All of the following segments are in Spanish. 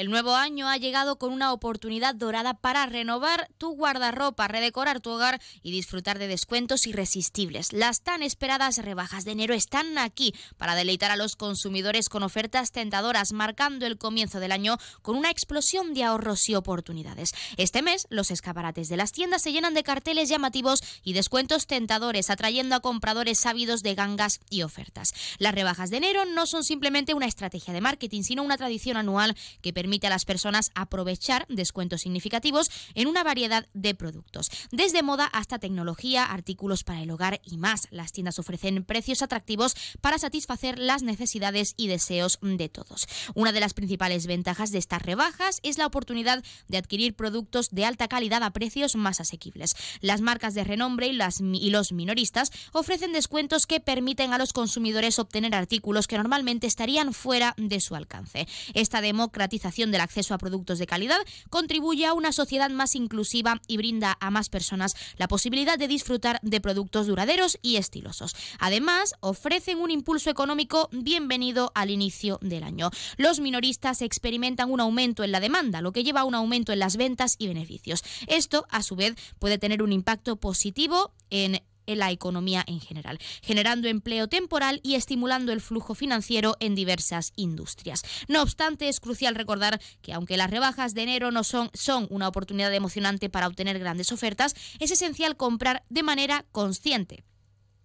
El nuevo año ha llegado con una oportunidad dorada para renovar tu guardarropa, redecorar tu hogar y disfrutar de descuentos irresistibles. Las tan esperadas rebajas de enero están aquí para deleitar a los consumidores con ofertas tentadoras, marcando el comienzo del año con una explosión de ahorros y oportunidades. Este mes, los escaparates de las tiendas se llenan de carteles llamativos y descuentos tentadores, atrayendo a compradores sabidos de gangas y ofertas. Las rebajas de enero no son simplemente una estrategia de marketing, sino una tradición anual que permite permite a las personas aprovechar descuentos significativos en una variedad de productos, desde moda hasta tecnología, artículos para el hogar y más. Las tiendas ofrecen precios atractivos para satisfacer las necesidades y deseos de todos. Una de las principales ventajas de estas rebajas es la oportunidad de adquirir productos de alta calidad a precios más asequibles. Las marcas de renombre y, y los minoristas ofrecen descuentos que permiten a los consumidores obtener artículos que normalmente estarían fuera de su alcance. Esta democratización del acceso a productos de calidad contribuye a una sociedad más inclusiva y brinda a más personas la posibilidad de disfrutar de productos duraderos y estilosos. Además, ofrecen un impulso económico bienvenido al inicio del año. Los minoristas experimentan un aumento en la demanda, lo que lleva a un aumento en las ventas y beneficios. Esto, a su vez, puede tener un impacto positivo en en la economía en general, generando empleo temporal y estimulando el flujo financiero en diversas industrias. No obstante, es crucial recordar que aunque las rebajas de enero no son, son una oportunidad emocionante para obtener grandes ofertas, es esencial comprar de manera consciente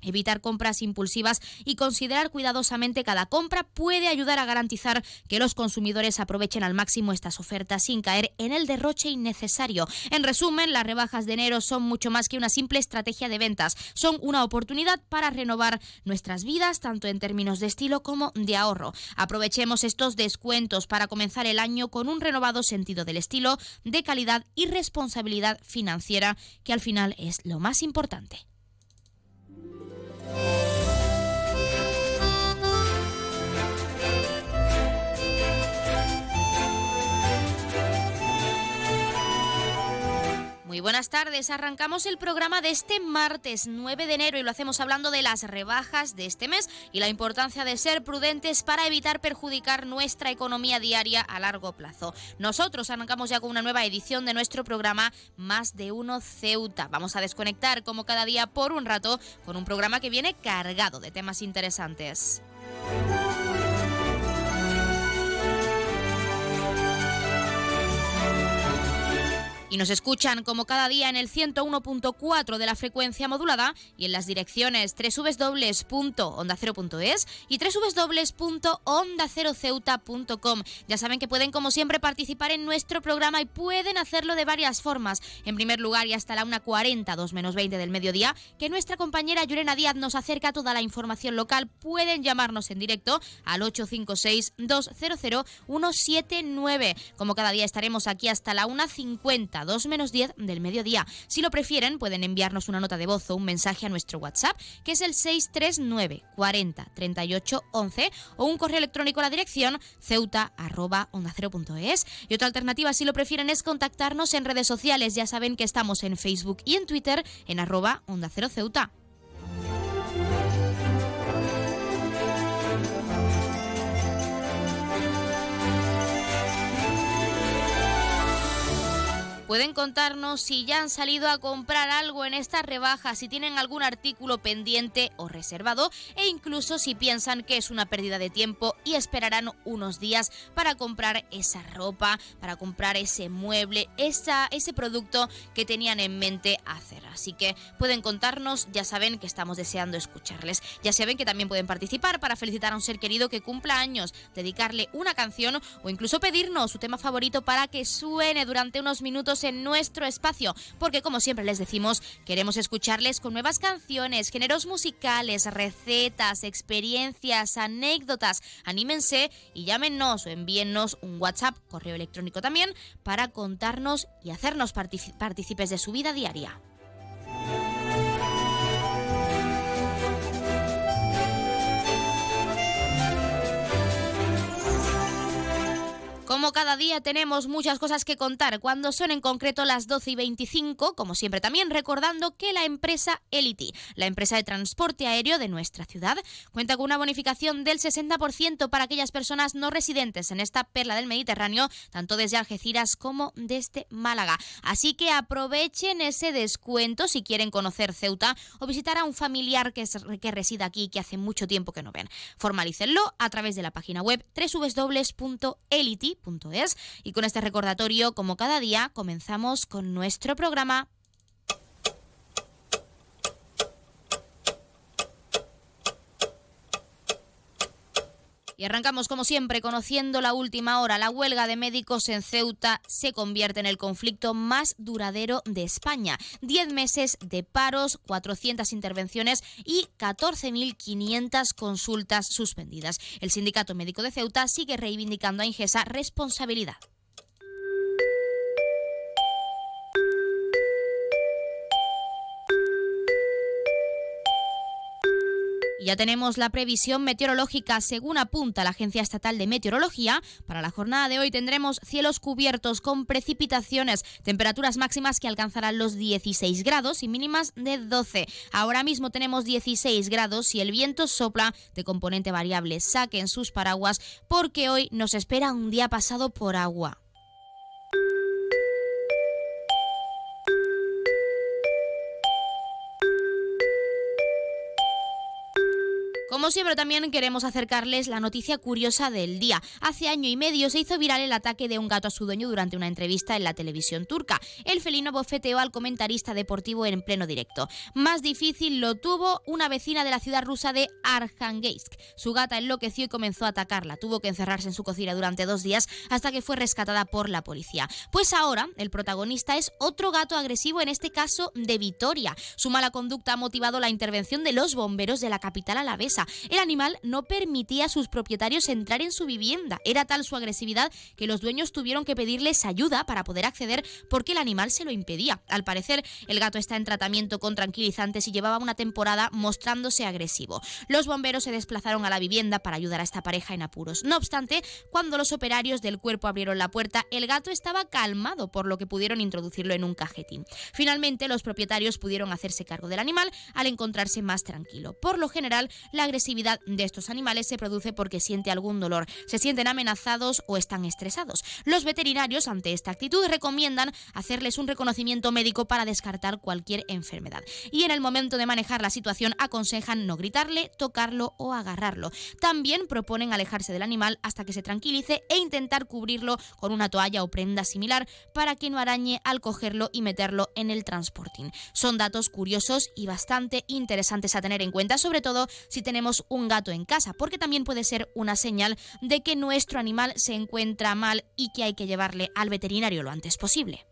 Evitar compras impulsivas y considerar cuidadosamente cada compra puede ayudar a garantizar que los consumidores aprovechen al máximo estas ofertas sin caer en el derroche innecesario. En resumen, las rebajas de enero son mucho más que una simple estrategia de ventas, son una oportunidad para renovar nuestras vidas tanto en términos de estilo como de ahorro. Aprovechemos estos descuentos para comenzar el año con un renovado sentido del estilo, de calidad y responsabilidad financiera, que al final es lo más importante. Bye. Muy buenas tardes. Arrancamos el programa de este martes 9 de enero y lo hacemos hablando de las rebajas de este mes y la importancia de ser prudentes para evitar perjudicar nuestra economía diaria a largo plazo. Nosotros arrancamos ya con una nueva edición de nuestro programa Más de Uno Ceuta. Vamos a desconectar como cada día por un rato con un programa que viene cargado de temas interesantes. Y nos escuchan como cada día en el 101.4 de la frecuencia modulada y en las direcciones www.ondacero.es y www.ondaceroceuta.com. Ya saben que pueden como siempre participar en nuestro programa y pueden hacerlo de varias formas. En primer lugar y hasta la 1.40, 2 menos 20 del mediodía, que nuestra compañera Yurena Díaz nos acerca toda la información local. Pueden llamarnos en directo al 856-200-179. Como cada día estaremos aquí hasta la 1.50 2 menos 10 del mediodía. Si lo prefieren, pueden enviarnos una nota de voz o un mensaje a nuestro WhatsApp, que es el 639 40 38 11, o un correo electrónico a la dirección ceuta Y otra alternativa, si lo prefieren, es contactarnos en redes sociales. Ya saben que estamos en Facebook y en Twitter en arroba onda cero ceuta. Pueden contarnos si ya han salido a comprar algo en esta rebaja, si tienen algún artículo pendiente o reservado e incluso si piensan que es una pérdida de tiempo y esperarán unos días para comprar esa ropa, para comprar ese mueble, esa, ese producto que tenían en mente hacer. Así que pueden contarnos, ya saben que estamos deseando escucharles. Ya saben que también pueden participar para felicitar a un ser querido que cumpla años, dedicarle una canción o incluso pedirnos su tema favorito para que suene durante unos minutos en nuestro espacio, porque como siempre les decimos, queremos escucharles con nuevas canciones, géneros musicales, recetas, experiencias, anécdotas. Anímense y llámenos o envíennos un WhatsApp, correo electrónico también, para contarnos y hacernos partícipes de su vida diaria. Como cada día tenemos muchas cosas que contar cuando son en concreto las 12 y 25, como siempre también recordando que la empresa Elity, la empresa de transporte aéreo de nuestra ciudad, cuenta con una bonificación del 60% para aquellas personas no residentes en esta perla del Mediterráneo, tanto desde Algeciras como desde Málaga. Así que aprovechen ese descuento si quieren conocer Ceuta o visitar a un familiar que, que reside aquí que hace mucho tiempo que no ven. Formalícenlo a través de la página web www.elity y con este recordatorio, como cada día, comenzamos con nuestro programa. Y arrancamos como siempre conociendo la última hora. La huelga de médicos en Ceuta se convierte en el conflicto más duradero de España. Diez meses de paros, 400 intervenciones y 14.500 consultas suspendidas. El Sindicato Médico de Ceuta sigue reivindicando a Ingesa responsabilidad. Ya tenemos la previsión meteorológica según apunta la Agencia Estatal de Meteorología. Para la jornada de hoy tendremos cielos cubiertos con precipitaciones, temperaturas máximas que alcanzarán los 16 grados y mínimas de 12. Ahora mismo tenemos 16 grados y el viento sopla de componente variable. Saquen sus paraguas porque hoy nos espera un día pasado por agua. Como siempre también queremos acercarles la noticia curiosa del día. Hace año y medio se hizo viral el ataque de un gato a su dueño durante una entrevista en la televisión turca. El felino bofeteó al comentarista deportivo en pleno directo. Más difícil lo tuvo una vecina de la ciudad rusa de Arkhangeysk. Su gata enloqueció y comenzó a atacarla. Tuvo que encerrarse en su cocina durante dos días hasta que fue rescatada por la policía. Pues ahora el protagonista es otro gato agresivo, en este caso de Vitoria. Su mala conducta ha motivado la intervención de los bomberos de la capital alavesa. El animal no permitía a sus propietarios entrar en su vivienda. Era tal su agresividad que los dueños tuvieron que pedirles ayuda para poder acceder porque el animal se lo impedía. Al parecer, el gato está en tratamiento con tranquilizantes y llevaba una temporada mostrándose agresivo. Los bomberos se desplazaron a la vivienda para ayudar a esta pareja en apuros. No obstante, cuando los operarios del cuerpo abrieron la puerta, el gato estaba calmado, por lo que pudieron introducirlo en un cajetín. Finalmente, los propietarios pudieron hacerse cargo del animal al encontrarse más tranquilo. Por lo general, la agresividad de estos animales se produce porque siente algún dolor, se sienten amenazados o están estresados. Los veterinarios ante esta actitud recomiendan hacerles un reconocimiento médico para descartar cualquier enfermedad. Y en el momento de manejar la situación aconsejan no gritarle, tocarlo o agarrarlo. También proponen alejarse del animal hasta que se tranquilice e intentar cubrirlo con una toalla o prenda similar para que no arañe al cogerlo y meterlo en el transporting. Son datos curiosos y bastante interesantes a tener en cuenta, sobre todo si tenemos un gato en casa, porque también puede ser una señal de que nuestro animal se encuentra mal y que hay que llevarle al veterinario lo antes posible.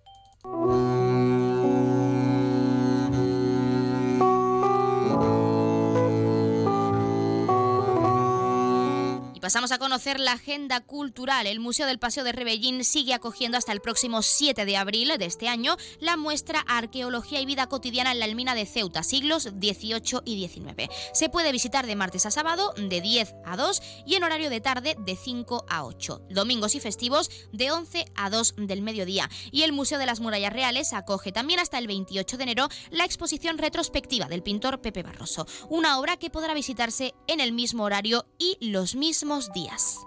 Pasamos a conocer la agenda cultural. El Museo del Paseo de Rebellín sigue acogiendo hasta el próximo 7 de abril de este año la muestra Arqueología y Vida Cotidiana en la Almina de Ceuta, siglos XVIII y XIX. Se puede visitar de martes a sábado de 10 a 2 y en horario de tarde de 5 a 8. Domingos y festivos de 11 a 2 del mediodía. Y el Museo de las Murallas Reales acoge también hasta el 28 de enero la exposición retrospectiva del pintor Pepe Barroso, una obra que podrá visitarse en el mismo horario y los mismos días.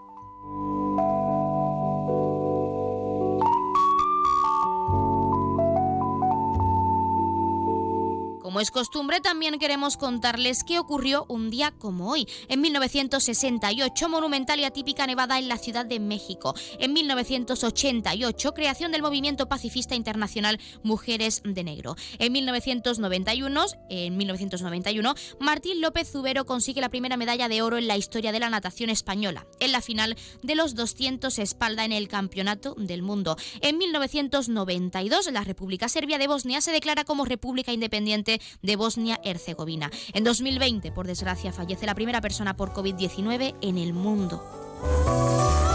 Como es costumbre, también queremos contarles qué ocurrió un día como hoy. En 1968, monumental y atípica nevada en la Ciudad de México. En 1988, creación del movimiento pacifista internacional Mujeres de Negro. En 1991, en 1991, Martín López Zubero consigue la primera medalla de oro en la historia de la natación española, en la final de los 200 espalda en el Campeonato del Mundo. En 1992, la República Serbia de Bosnia se declara como República Independiente de Bosnia-Herzegovina. En 2020, por desgracia, fallece la primera persona por COVID-19 en el mundo.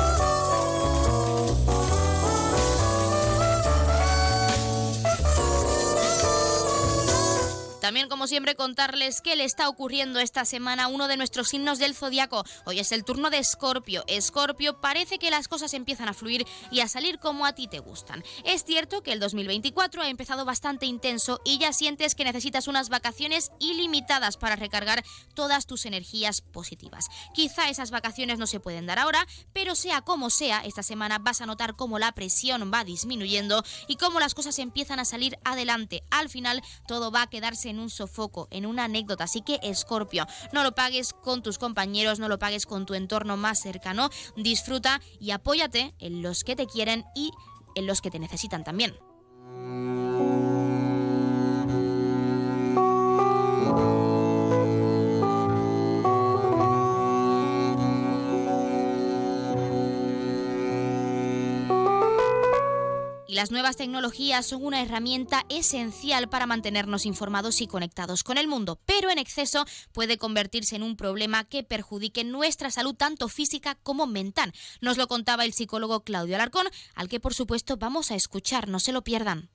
También, como siempre, contarles qué le está ocurriendo esta semana uno de nuestros signos del zodiaco. Hoy es el turno de Escorpio. Escorpio, parece que las cosas empiezan a fluir y a salir como a ti te gustan. Es cierto que el 2024 ha empezado bastante intenso y ya sientes que necesitas unas vacaciones ilimitadas para recargar todas tus energías positivas. Quizá esas vacaciones no se pueden dar ahora, pero sea como sea, esta semana vas a notar cómo la presión va disminuyendo y cómo las cosas empiezan a salir adelante. Al final, todo va a quedarse en un sofoco, en una anécdota. Así que, Escorpio, no lo pagues con tus compañeros, no lo pagues con tu entorno más cercano. Disfruta y apóyate en los que te quieren y en los que te necesitan también. Las nuevas tecnologías son una herramienta esencial para mantenernos informados y conectados con el mundo, pero en exceso puede convertirse en un problema que perjudique nuestra salud tanto física como mental. Nos lo contaba el psicólogo Claudio Alarcón, al que por supuesto vamos a escuchar, no se lo pierdan.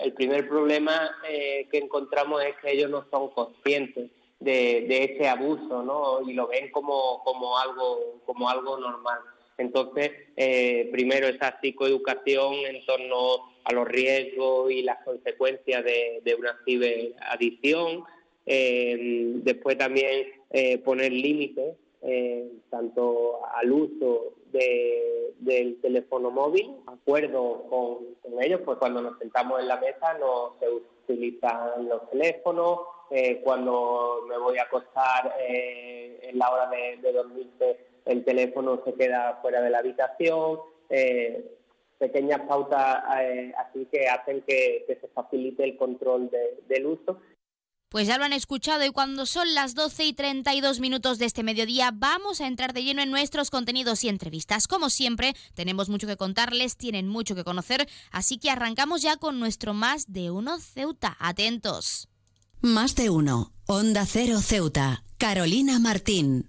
El primer problema eh, que encontramos es que ellos no son conscientes de, ese abuso, ¿no? Y lo ven como algo como algo normal. Entonces, eh, primero esa psicoeducación en torno a los riesgos y las consecuencias de, una ciberadicción. Eh, después también eh, poner límites, tanto al uso del teléfono móvil, acuerdo con, ellos, pues cuando nos sentamos en la mesa no se utilizan los teléfonos, cuando me voy a acostar en la hora de, de dormirse el teléfono se queda fuera de la habitación, eh, pequeñas pautas eh, así que hacen que, se facilite el control del uso. Pues ya lo han escuchado y cuando son las 12 y 32 minutos de este mediodía vamos a entrar de lleno en nuestros contenidos y entrevistas. Como siempre, tenemos mucho que contarles, tienen mucho que conocer, así que arrancamos ya con nuestro Más de Uno Ceuta. Atentos. Más de Uno, Onda Cero Ceuta, Carolina Martín.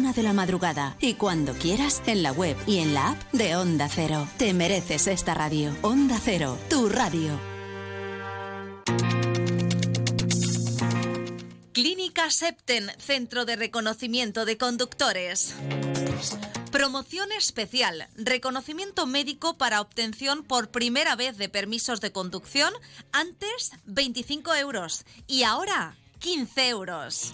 una de la madrugada y cuando quieras en la web y en la app de Onda Cero. Te mereces esta radio. Onda Cero, tu radio. Clínica Septen, Centro de Reconocimiento de Conductores. Promoción especial, reconocimiento médico para obtención por primera vez de permisos de conducción, antes 25 euros y ahora 15 euros.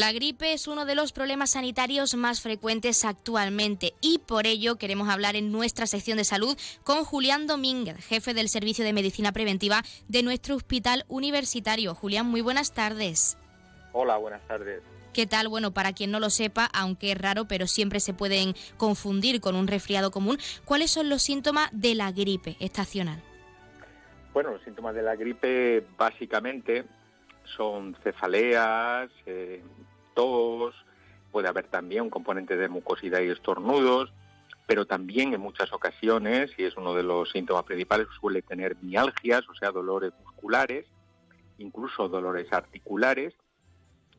La gripe es uno de los problemas sanitarios más frecuentes actualmente y por ello queremos hablar en nuestra sección de salud con Julián Domínguez, jefe del Servicio de Medicina Preventiva de nuestro hospital universitario. Julián, muy buenas tardes. Hola, buenas tardes. ¿Qué tal? Bueno, para quien no lo sepa, aunque es raro, pero siempre se pueden confundir con un resfriado común, ¿cuáles son los síntomas de la gripe estacional? Bueno, los síntomas de la gripe básicamente son cefaleas, eh, puede haber también un componente de mucosidad y estornudos, pero también en muchas ocasiones, y es uno de los síntomas principales, suele tener mialgias, o sea, dolores musculares, incluso dolores articulares,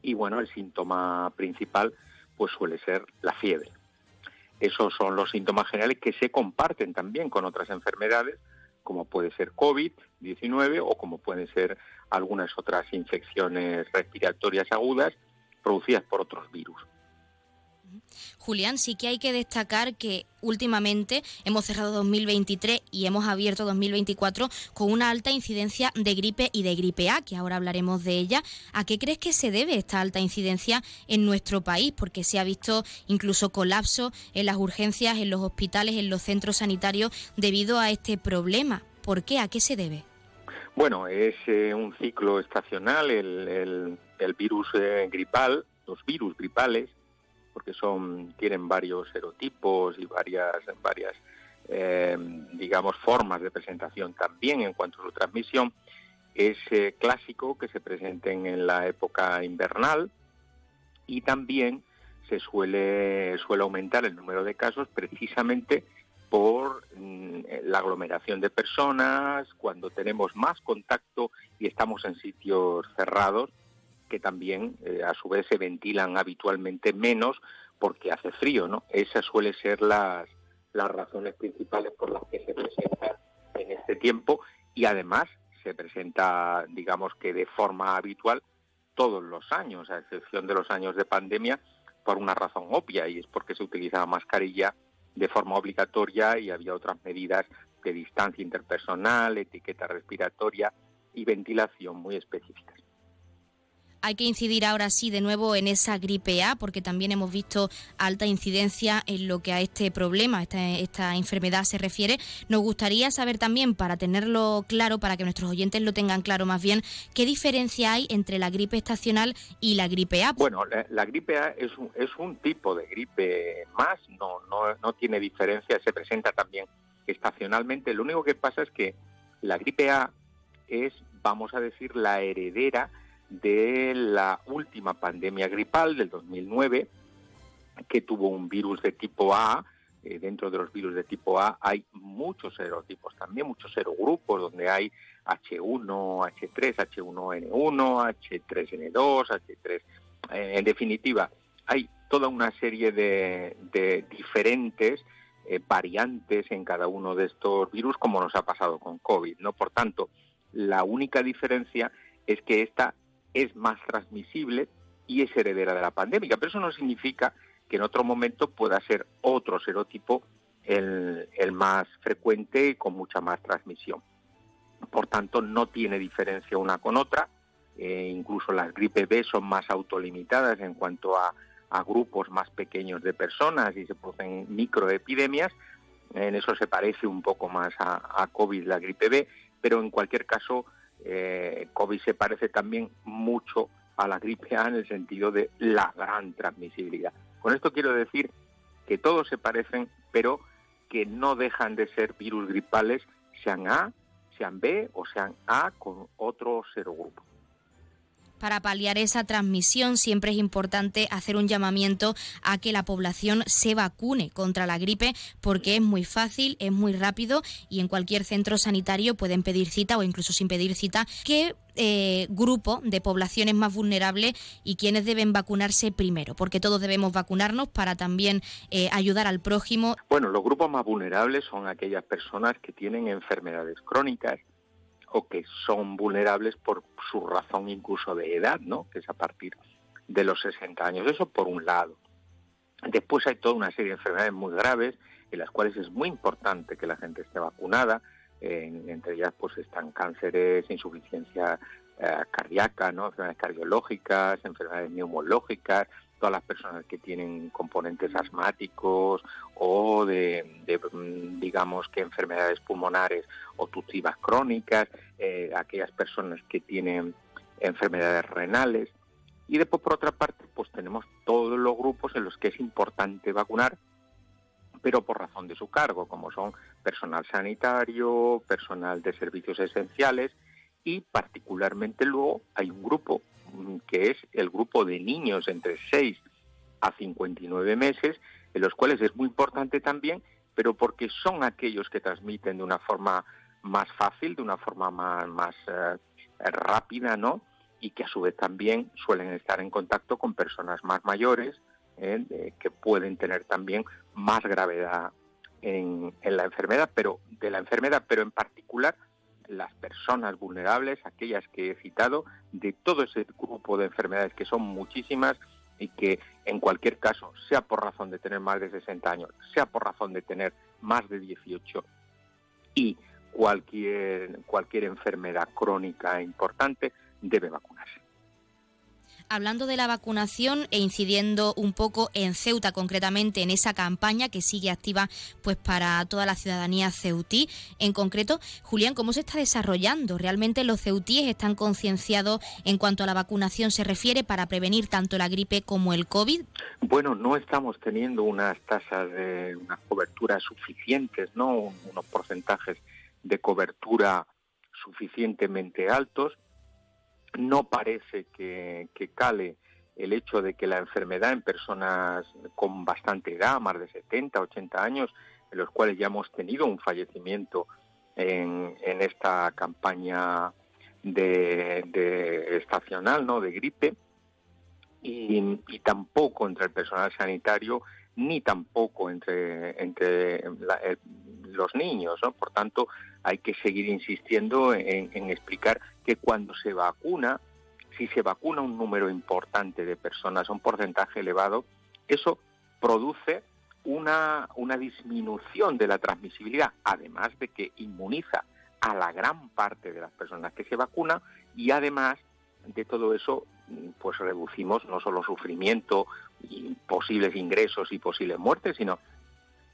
y bueno, el síntoma principal pues suele ser la fiebre. Esos son los síntomas generales que se comparten también con otras enfermedades, como puede ser COVID-19 o como pueden ser algunas otras infecciones respiratorias agudas producidas por otros virus. Julián, sí que hay que destacar que últimamente hemos cerrado 2023 y hemos abierto 2024 con una alta incidencia de gripe y de gripe A, que ahora hablaremos de ella. ¿A qué crees que se debe esta alta incidencia en nuestro país? Porque se ha visto incluso colapso en las urgencias, en los hospitales, en los centros sanitarios debido a este problema. ¿Por qué? ¿A qué se debe? Bueno, es eh, un ciclo estacional, el, virus eh, gripal, los virus gripales, porque son tienen varios serotipos y varias, varias eh, digamos, formas de presentación también en cuanto a su transmisión. Es clásico que se presenten en la época invernal y también se suele, suele aumentar el número de casos precisamente por mm, la aglomeración de personas, cuando tenemos más contacto y estamos en sitios cerrados, que también eh, a su vez se ventilan habitualmente menos porque hace frío, ¿no? Esas suelen ser las, las razones principales por las que se presenta en este tiempo y además se presenta, digamos que de forma habitual, todos los años, a excepción de los años de pandemia, por una razón obvia y es porque se utiliza mascarilla de forma obligatoria y había otras medidas de distancia interpersonal, etiqueta respiratoria y ventilación muy específicas. Hay que incidir ahora sí de nuevo en esa gripe A, porque también hemos visto alta incidencia en lo que a este problema, esta, esta enfermedad se refiere. Nos gustaría saber también, para tenerlo claro, para que nuestros oyentes lo tengan claro más bien, qué diferencia hay entre la gripe estacional y la gripe A. Bueno, la, gripe A es un, es un tipo de gripe más, no, no, no tiene diferencia, se presenta también estacionalmente. Lo único que pasa es que la gripe A es, vamos a decir, la heredera de la última pandemia gripal del 2009, que tuvo un virus de tipo A. Eh, dentro de los virus de tipo A hay muchos serotipos también, muchos serogrupos, donde hay H1, H3, H1N1, H3N2, H3. en definitiva, hay toda una serie de, diferentes eh, variantes en cada uno de estos virus, como nos ha pasado con COVID. ¿no? Por tanto, la única diferencia es que esta es más transmisible y es heredera de la pandemia. Pero eso no significa que en otro momento pueda ser otro serotipo el, más frecuente y con mucha más transmisión. Por tanto, no tiene diferencia una con otra. Eh, incluso las gripe B son más autolimitadas en cuanto a, grupos más pequeños de personas y se producen microepidemias. En eso se parece un poco más a, a COVID, la gripe B, pero en cualquier caso eh, COVID se parece también mucho a la gripe A en el sentido de la gran transmisibilidad. Con esto quiero decir que todos se parecen, pero que no dejan de ser virus gripales, sean A, sean B o sean A con otro serogrupo. Para paliar esa transmisión siempre es importante hacer un llamamiento a que la población se vacune contra la gripe porque es muy fácil, es muy rápido y en cualquier centro sanitario pueden pedir cita o incluso sin pedir cita. ¿Qué eh, grupo de poblaciones más vulnerables y quienes deben vacunarse primero? Porque todos debemos vacunarnos para también eh, ayudar al prójimo. Bueno, los grupos más vulnerables son aquellas personas que tienen enfermedades crónicas o que son vulnerables por su razón incluso de edad, ¿no? que es a partir de los 60 años. Eso por un lado. Después hay toda una serie de enfermedades muy graves en las cuales es muy importante que la gente esté vacunada. entre ellas pues están cánceres, insuficiencia cardíacas, ¿no? enfermedades cardiológicas, enfermedades neumológicas, todas las personas que tienen componentes asmáticos o de, mm, digamos que enfermedades pulmonares obstructivas crónicas, eh, aquellas personas que tienen enfermedades renales. Y después, por otra parte, pues tenemos todos los grupos en los que es importante vacunar, pero por razón de su cargo, como son personal sanitario, personal de servicios esenciales y particularmente luego hay un grupo que es el grupo de niños entre 6 a 59 meses, en los cuales es muy importante también, pero porque son aquellos que transmiten de una forma más fácil, de una forma más, más eh, rápida, ¿no? Y que a su vez también suelen estar en contacto con personas más mayores, ¿eh? que pueden tener también más gravedad en, en la enfermedad, pero de la enfermedad, pero en particular las personas vulnerables, aquellas que he citado, de todo ese grupo de enfermedades que son muchísimas y que en cualquier caso, sea por razón de tener más de 60 años, sea por razón de tener más de 18 y cualquier, cualquier enfermedad crónica importante, debe vacunarse hablando de la vacunación e incidiendo un poco en Ceuta concretamente en esa campaña que sigue activa pues para toda la ciudadanía ceutí. En concreto, Julián, ¿cómo se está desarrollando? ¿Realmente los ceutíes están concienciados en cuanto a la vacunación se refiere para prevenir tanto la gripe como el COVID? Bueno, no estamos teniendo unas tasas de unas coberturas suficientes, ¿no? Unos porcentajes de cobertura suficientemente altos no parece que, cale el hecho de que la enfermedad en personas con bastante edad, más de 70, 80 años, en los cuales ya hemos tenido un fallecimiento en, esta campaña de, estacional, ¿no? De gripe, y, tampoco entre el personal sanitario ni tampoco entre, entre eh, los niños, ¿no? Por tanto, hay que seguir insistiendo en, explicar que cuando se vacuna, si se vacuna un número importante de personas, un porcentaje elevado, eso produce una, una disminución de la transmisibilidad, además de que inmuniza a la gran parte de las personas que se vacunan y además de todo eso, pues reducimos no solo sufrimiento y posibles ingresos y posibles muertes, sino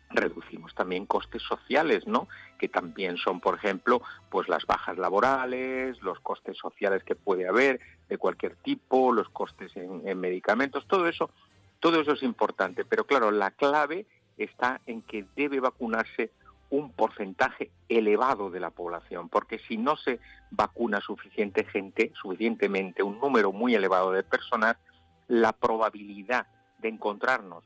reducimos también costes sociales, ¿no? Que también son, por ejemplo, pues las bajas laborales, los costes sociales que puede haber de cualquier tipo, los costes en, medicamentos, todo eso, todo eso es importante. Pero claro, la clave está en que debe vacunarse un porcentaje elevado de la población, porque si no se vacuna suficiente gente, suficientemente, un número muy elevado de personas, la probabilidad de encontrarnos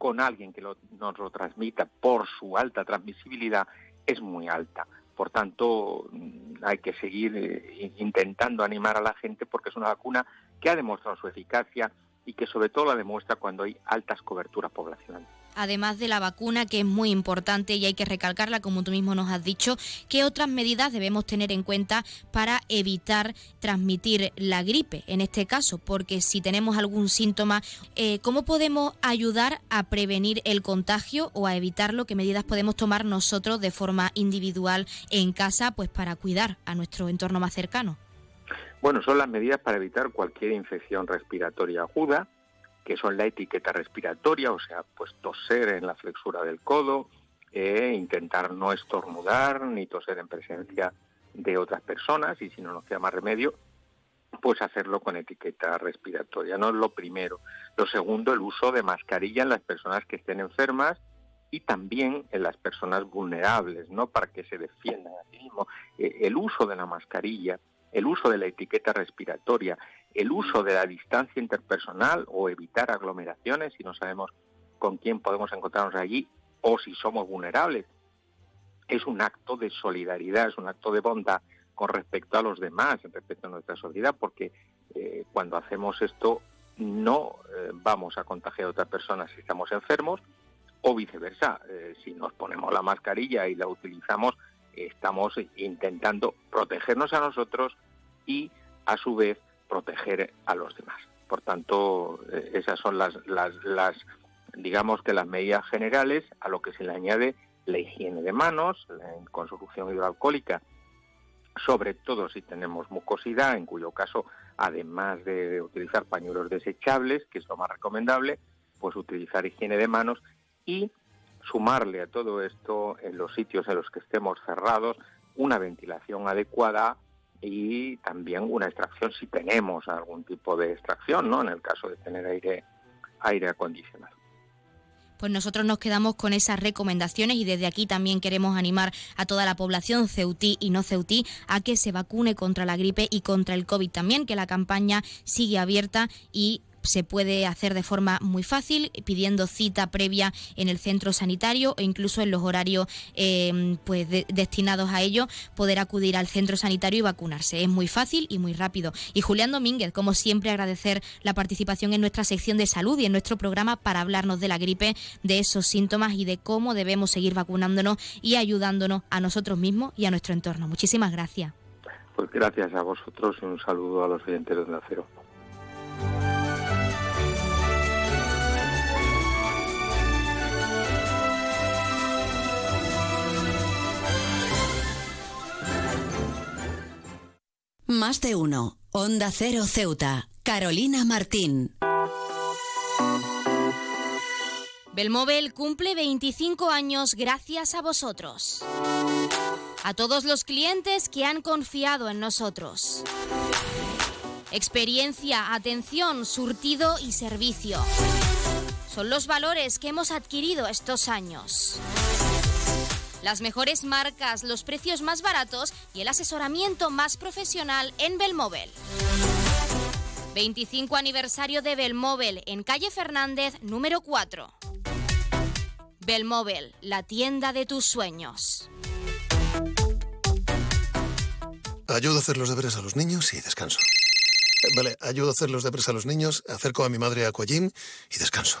con alguien que nos lo transmita por su alta transmisibilidad es muy alta. Por tanto, mm, hay que seguir eh, intentando animar a la gente porque es una vacuna que ha demostrado su eficacia y que sobre todo la demuestra cuando hay altas coberturas poblacionales además de la vacuna, que es muy importante y hay que recalcarla, como tú mismo nos has dicho, ¿qué otras medidas debemos tener en cuenta para evitar transmitir la gripe en este caso? Porque si tenemos algún síntoma, eh, ¿cómo podemos ayudar a prevenir el contagio o a evitarlo? ¿Qué medidas podemos tomar nosotros de forma individual en casa pues para cuidar a nuestro entorno más cercano? Bueno, son las medidas para evitar cualquier infección respiratoria aguda, que son la etiqueta respiratoria, o sea, pues toser en la flexura del codo, e intentar no estornudar ni toser en presencia de otras personas y si no nos queda más remedio, pues hacerlo con etiqueta respiratoria. No es lo primero. Lo segundo, el uso de mascarilla en las personas que estén enfermas y también en las personas vulnerables, ¿no? Para que se defiendan a sí mismos. Eh, el uso de la mascarilla, el uso de la etiqueta respiratoria, el uso de la distancia interpersonal o evitar aglomeraciones si no sabemos con quién podemos encontrarnos allí o si somos vulnerables. Es un acto de solidaridad, es un acto de bondad con respecto a los demás, respecto a nuestra sociedad, porque eh, cuando hacemos esto no eh, vamos a contagiar a otras personas si estamos enfermos o viceversa. Eh, si nos ponemos la mascarilla y la utilizamos, estamos intentando protegernos a nosotros y a su vez proteger a los demás. Por tanto, eh, esas son las, las, digamos que las medidas generales a lo que se le añade la higiene de manos con solución hidroalcohólica sobre todo si tenemos mucosidad, en cuyo caso, además de utilizar pañuelos desechables, que es lo más recomendable, pues utilizar higiene de manos y sumarle a todo esto en los sitios en los que estemos cerrados una ventilación adecuada y también una extracción si tenemos algún tipo de extracción, ¿no? En el caso de tener aire aire acondicionado pues nosotros nos quedamos con esas recomendaciones y desde aquí también queremos animar a toda la población ceutí y no ceutí a que se vacune contra la gripe y contra el COVID también, que la campaña sigue abierta y se puede hacer de forma muy fácil, pidiendo cita previa en el centro sanitario o incluso en los horarios em, pues destinados a ello, poder acudir al centro sanitario y vacunarse. Es muy fácil y muy rápido. Y Julián Domínguez, como siempre, agradecer la participación en nuestra sección de salud y en nuestro programa para hablarnos de la gripe, de esos síntomas y de cómo debemos seguir vacunándonos y ayudándonos a nosotros mismos y a nuestro entorno. Muchísimas gracias. Pues gracias a vosotros y un saludo a los oyentes de Acero. Más de uno. Onda Cero Ceuta. Carolina Martín. Belmóvil cumple 25 años gracias a vosotros. A todos los clientes que han confiado en nosotros. Experiencia, atención, surtido y servicio. Son los valores que hemos adquirido estos años. Las mejores marcas, los precios más baratos y el asesoramiento más profesional en Belmóvil. 25 aniversario de Belmóvil en calle Fernández número 4. Belmóvil, la tienda de tus sueños. Ayudo a hacer los deberes a los niños y descanso. Vale, ayudo a hacer los deberes a los niños, acerco a mi madre a Aquagym y descanso.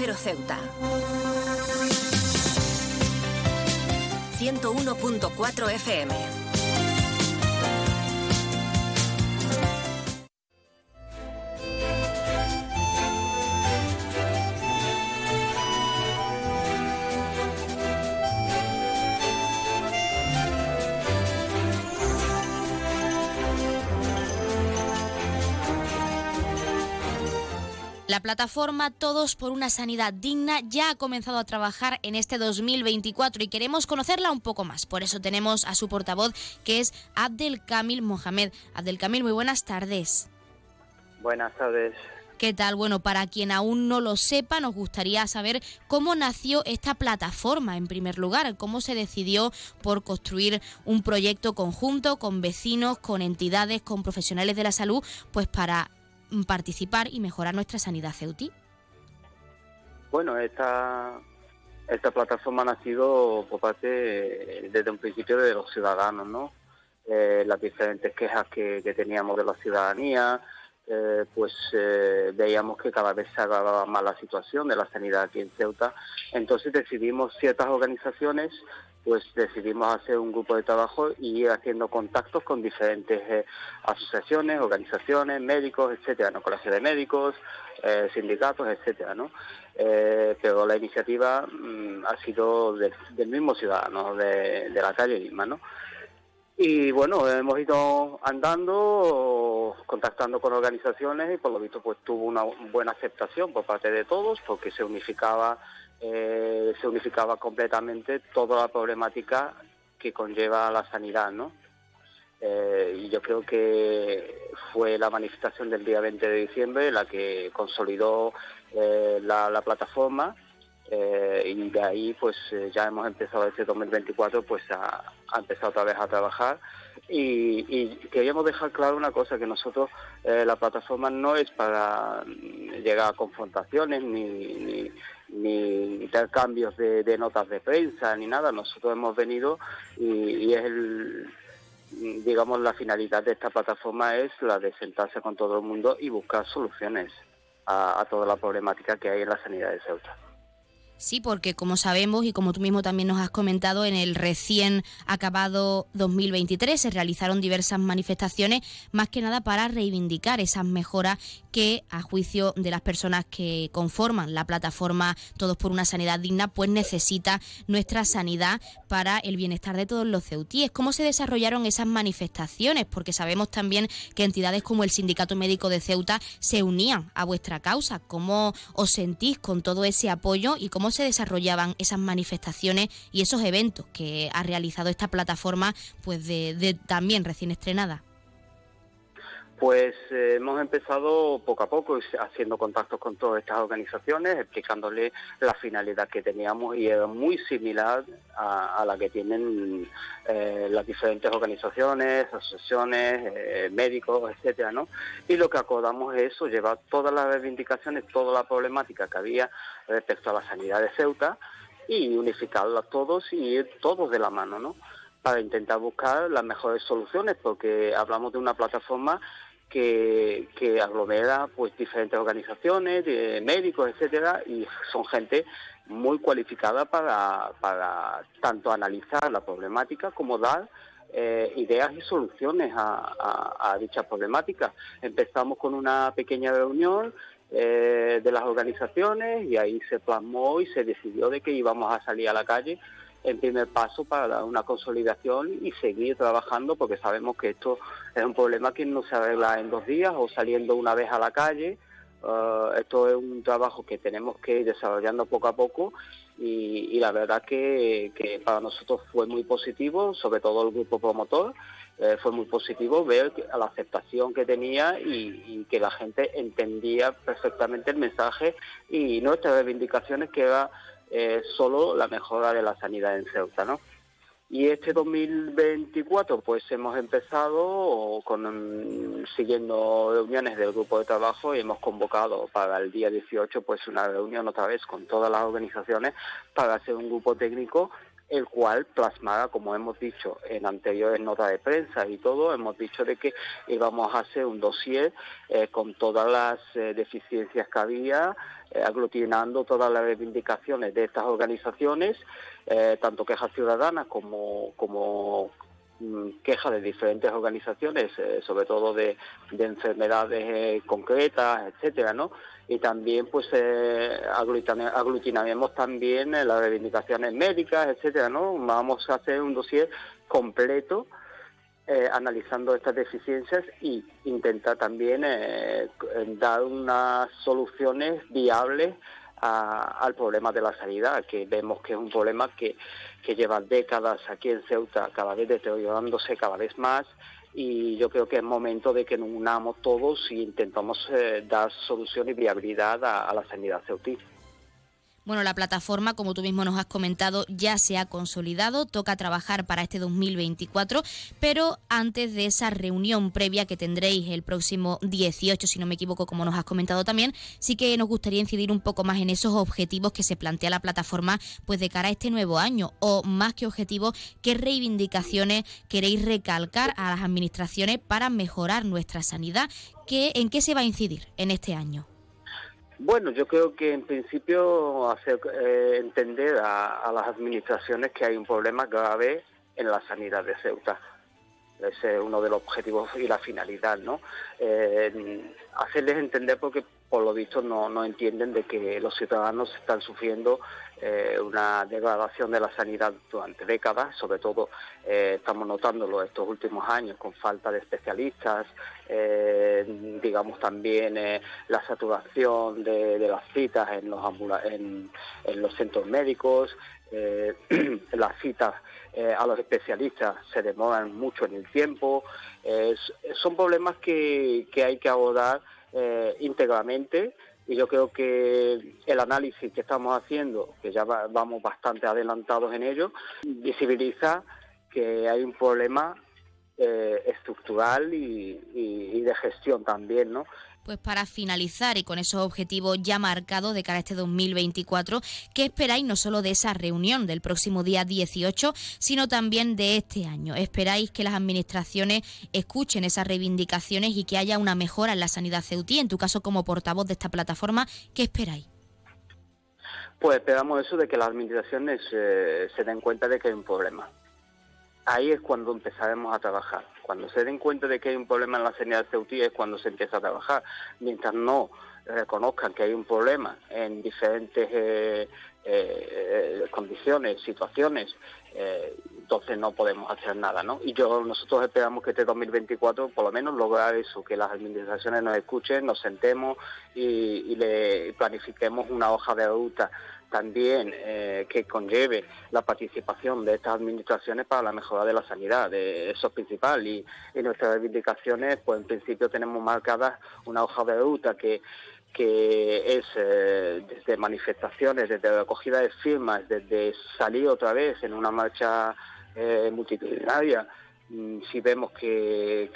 Cero Ceuta. 101.4 FM. La plataforma Todos por una Sanidad Digna ya ha comenzado a trabajar en este 2024 y queremos conocerla un poco más. Por eso tenemos a su portavoz, que es Abdelkamil Mohamed. Abdelkamil, muy buenas tardes. Buenas tardes. ¿Qué tal? Bueno, para quien aún no lo sepa, nos gustaría saber cómo nació esta plataforma en primer lugar, cómo se decidió por construir un proyecto conjunto con vecinos, con entidades, con profesionales de la salud, pues para participar y mejorar nuestra sanidad ceutí? Bueno, esta, esta plataforma ha nacido por parte desde un principio de los ciudadanos, ¿no? Eh, las diferentes quejas que, teníamos de la ciudadanía, eh, pues eh, veíamos que cada vez se agravaba más la situación de la sanidad aquí en Ceuta. Entonces decidimos ciertas organizaciones pues decidimos hacer un grupo de trabajo y ir haciendo contactos con diferentes eh, asociaciones, organizaciones, médicos, etcétera, ¿no? colegios de médicos, eh, sindicatos, etcétera, ¿no? Eh, pero la iniciativa mm, ha sido del mismo ciudadano, de, la calle misma, ¿no? Y bueno, hemos ido andando, contactando con organizaciones y por lo visto pues tuvo una buena aceptación por parte de todos porque se unificaba, eh, se unificaba completamente toda la problemática que conlleva la sanidad, ¿no? Eh, y yo creo que fue la manifestación del día 20 de diciembre la que consolidó eh, la plataforma eh, y de ahí pues ya hemos empezado este 2024 pues a, empezar otra vez a trabajar y, queríamos dejar claro una cosa que nosotros la plataforma no es para llegar a confrontaciones ni, ni intercambios de, de, notas de prensa ni nada nosotros hemos venido y, es el digamos la finalidad de esta plataforma es la de sentarse con todo el mundo y buscar soluciones a, a toda la problemática que hay en la sanidad de Ceuta. Sí, porque como sabemos y como tú mismo también nos has comentado, en el recién acabado 2023 se realizaron diversas manifestaciones, más que nada para reivindicar esas mejoras que, a juicio de las personas que conforman la plataforma Todos por una Sanidad Digna, pues necesita nuestra sanidad para el bienestar de todos los ceutíes. ¿Cómo se desarrollaron esas manifestaciones? Porque sabemos también que entidades como el Sindicato Médico de Ceuta se unían a vuestra causa. ¿Cómo os sentís con todo ese apoyo y cómo se desarrollaban esas manifestaciones y esos eventos que ha realizado esta plataforma pues de, también recién estrenada? Pues eh, hemos empezado poco a poco haciendo contactos con todas estas organizaciones, explicándole la finalidad que teníamos y era muy similar a, la que tienen eh, las diferentes organizaciones, asociaciones, eh, médicos, etcétera, ¿no? Y lo que acordamos es eso, llevar todas las reivindicaciones, toda la problemática que había respecto a la sanidad de Ceuta y unificarlas todos y ir todos de la mano, ¿no? para intentar buscar las mejores soluciones, porque hablamos de una plataforma que, que aglomera pues diferentes organizaciones, de médicos, etcétera, y son gente muy cualificada para, para tanto analizar la problemática como dar eh, ideas y soluciones a, a, dichas problemáticas. Empezamos con una pequeña reunión eh, de las organizaciones y ahí se plasmó y se decidió de que íbamos a salir a la calle el primer paso para una consolidación y seguir trabajando porque sabemos que esto es un problema que no se arregla en dos días o saliendo una vez a la calle. Uh, esto es un trabajo que tenemos que ir desarrollando poco a poco y, la verdad que, para nosotros fue muy positivo, sobre todo el grupo promotor, eh, fue muy positivo ver la aceptación que tenía y, y, que la gente entendía perfectamente el mensaje y nuestras reivindicaciones que era eh, solo la mejora de la sanidad en Ceuta, ¿no? Y este 2024 pues hemos empezado con mm, siguiendo reuniones del grupo de trabajo y hemos convocado para el día 18 pues una reunión otra vez con todas las organizaciones para hacer un grupo técnico el cual plasmara, como hemos dicho en anteriores notas de prensa y todo, hemos dicho de que íbamos a hacer un dossier eh, con todas las eh, deficiencias que había, eh, aglutinando todas las reivindicaciones de estas organizaciones, tanto quejas ciudadanas como, como quejas de diferentes organizaciones, sobre todo de, de enfermedades concretas, etcétera, ¿no? y también pues eh, aglutinaremos también eh, las reivindicaciones médicas, etcétera, ¿no? Vamos a hacer un dossier completo eh, analizando estas deficiencias y intentar también eh, dar unas soluciones viables al problema de la sanidad, que vemos que es un problema que, que lleva décadas aquí en Ceuta, cada vez deteriorándose cada vez más y yo creo que es momento de que nos unamos todos y intentamos eh, dar solución y viabilidad a, la sanidad ceutí. Bueno, la plataforma, como tú mismo nos has comentado, ya se ha consolidado, toca trabajar para este 2024, pero antes de esa reunión previa que tendréis el próximo 18, si no me equivoco, como nos has comentado también, sí que nos gustaría incidir un poco más en esos objetivos que se plantea la plataforma pues de cara a este nuevo año, o más que objetivos, qué reivindicaciones queréis recalcar a las administraciones para mejorar nuestra sanidad, ¿en qué se va a incidir en este año? Bueno, yo creo que en principio hacer eh, entender a, las administraciones que hay un problema grave en la sanidad de Ceuta. Ese es uno de los objetivos y la finalidad, ¿no? Eh, hacerles entender porque por lo visto no, no entienden de que los ciudadanos están sufriendo eh, una degradación de la sanidad durante décadas, sobre todo eh, estamos notándolo estos últimos años con falta de especialistas, eh, digamos también la saturación de, las citas en los, en, los centros médicos, las citas a los especialistas se demoran mucho en el tiempo, son problemas que hay que abordar íntegramente y yo creo que el análisis que estamos haciendo, que ya vamos bastante adelantados en ello, visibiliza que hay un problema eh, estructural y, y, de gestión también, ¿no? Pues para finalizar y con esos objetivos ya marcados de cara a este 2024, ¿qué esperáis no solo de esa reunión del próximo día 18, sino también de este año? ¿Esperáis que las administraciones escuchen esas reivindicaciones y que haya una mejora en la sanidad ceutí? En tu caso, como portavoz de esta plataforma, ¿qué esperáis? Pues esperamos eso de que las administraciones eh, se den cuenta de que hay un problema ahí es cuando empezaremos a trabajar. Cuando se den cuenta de que hay un problema en la sanidad ceutí es cuando se empieza a trabajar. Mientras no reconozcan que hay un problema en diferentes eh, eh, condiciones, situaciones, eh, entonces no podemos hacer nada, ¿no? Y yo nosotros esperamos que este 2024 por lo menos lograr eso, que las administraciones nos escuchen, nos sentemos y, planifiquemos una hoja de ruta también eh, que conlleve la participación de estas administraciones para la mejora de la sanidad, eso es principal y, nuestras reivindicaciones pues en principio tenemos marcadas una hoja de ruta que que es eh, desde manifestaciones, desde la acogida de firmas, desde salir otra vez en una marcha eh, multitudinaria si vemos que,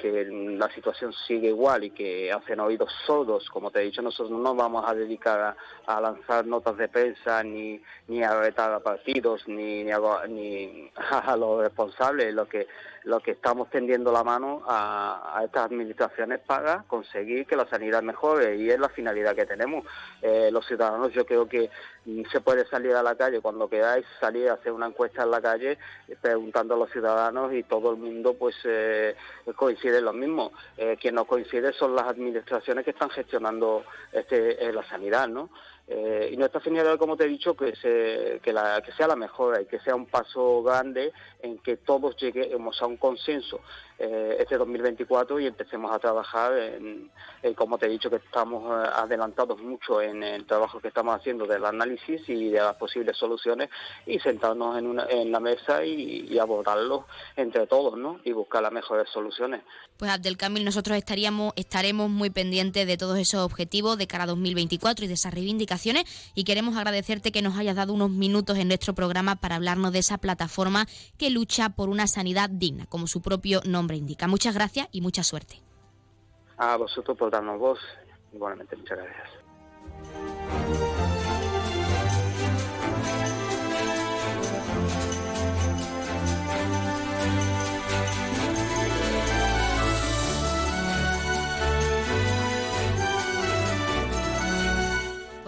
la situación sigue igual y que hacen oídos sordos, como te he dicho, nosotros no vamos a dedicar a, lanzar notas de prensa ni, ni a retar a partidos ni, ni, a, ni a los responsables. Lo que, lo que estamos tendiendo la mano a, estas administraciones para conseguir que la sanidad mejore y es la finalidad que tenemos. Eh, los ciudadanos yo creo que mm, se puede salir a la calle cuando queráis, salir a hacer una encuesta en la calle eh, preguntando a los ciudadanos y todo el mundo pues eh, coincide en lo mismo. Quien no coincide son las administraciones que están gestionando este, la sanidad, ¿no? Eh, y nuestra finalidad, como te he dicho, que, sea la mejora y que sea un paso grande en que todos lleguemos a un consenso eh, este 2024 y empecemos a trabajar en, como te he dicho, que estamos eh, adelantados mucho en el trabajo que estamos haciendo del análisis y de las posibles soluciones y sentarnos en, una, en la mesa y, y abordarlo entre todos ¿no? y buscar las mejores soluciones. Pues Abdelkamil, nosotros estaríamos, estaremos muy pendientes de todos esos objetivos de cara a 2024 y de esas reivindicaciones y queremos agradecerte que nos hayas dado unos minutos en nuestro programa para hablarnos de esa plataforma que lucha por una sanidad digna, como su propio nombre indica. Muchas gracias y mucha suerte. A vosotros por darnos voz. Igualmente, muchas gracias.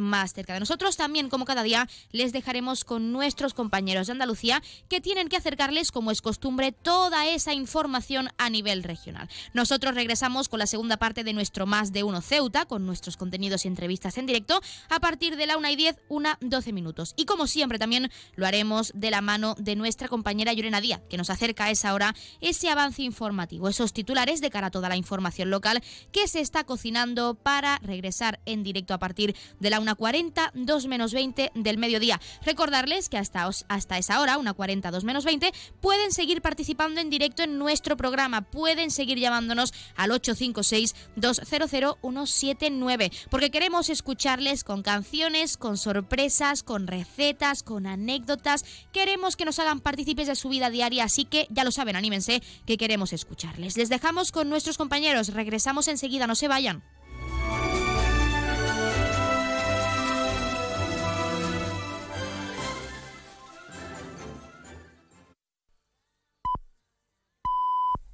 más cerca de nosotros. También, como cada día, les dejaremos con nuestros compañeros de Andalucía que tienen que acercarles, como es costumbre, toda esa información a nivel regional. Nosotros regresamos con la segunda parte de nuestro Más de Uno Ceuta, con nuestros contenidos y entrevistas en directo, a partir de la 1 y 10, una 12 minutos. Y como siempre, también lo haremos de la mano de nuestra compañera Llorena Díaz, que nos acerca a esa hora ese avance informativo, esos titulares de cara a toda la información local que se está cocinando para regresar en directo a partir de la 1 una 40, 2 menos 20 del mediodía. Recordarles que hasta, hasta esa hora, una 40, 2 menos 20, pueden seguir participando en directo en nuestro programa. Pueden seguir llamándonos al 856-200-179, porque queremos escucharles con canciones, con sorpresas, con recetas, con anécdotas. Queremos que nos hagan partícipes de su vida diaria, así que ya lo saben, anímense que queremos escucharles. Les dejamos con nuestros compañeros. Regresamos enseguida, no se vayan.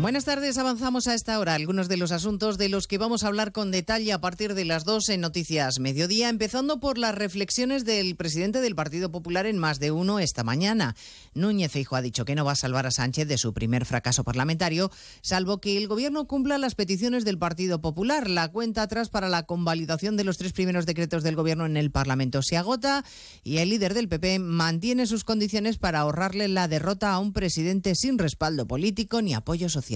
Buenas tardes, avanzamos a esta hora algunos de los asuntos de los que vamos a hablar con detalle a partir de las dos en Noticias Mediodía, empezando por las reflexiones del presidente del Partido Popular en más de uno esta mañana. Núñez Feijo ha dicho que no va a salvar a Sánchez de su primer fracaso parlamentario, salvo que el gobierno cumpla las peticiones del Partido Popular. La cuenta atrás para la convalidación de los tres primeros decretos del gobierno en el Parlamento se agota y el líder del PP mantiene sus condiciones para ahorrarle la derrota a un presidente sin respaldo político ni apoyo social.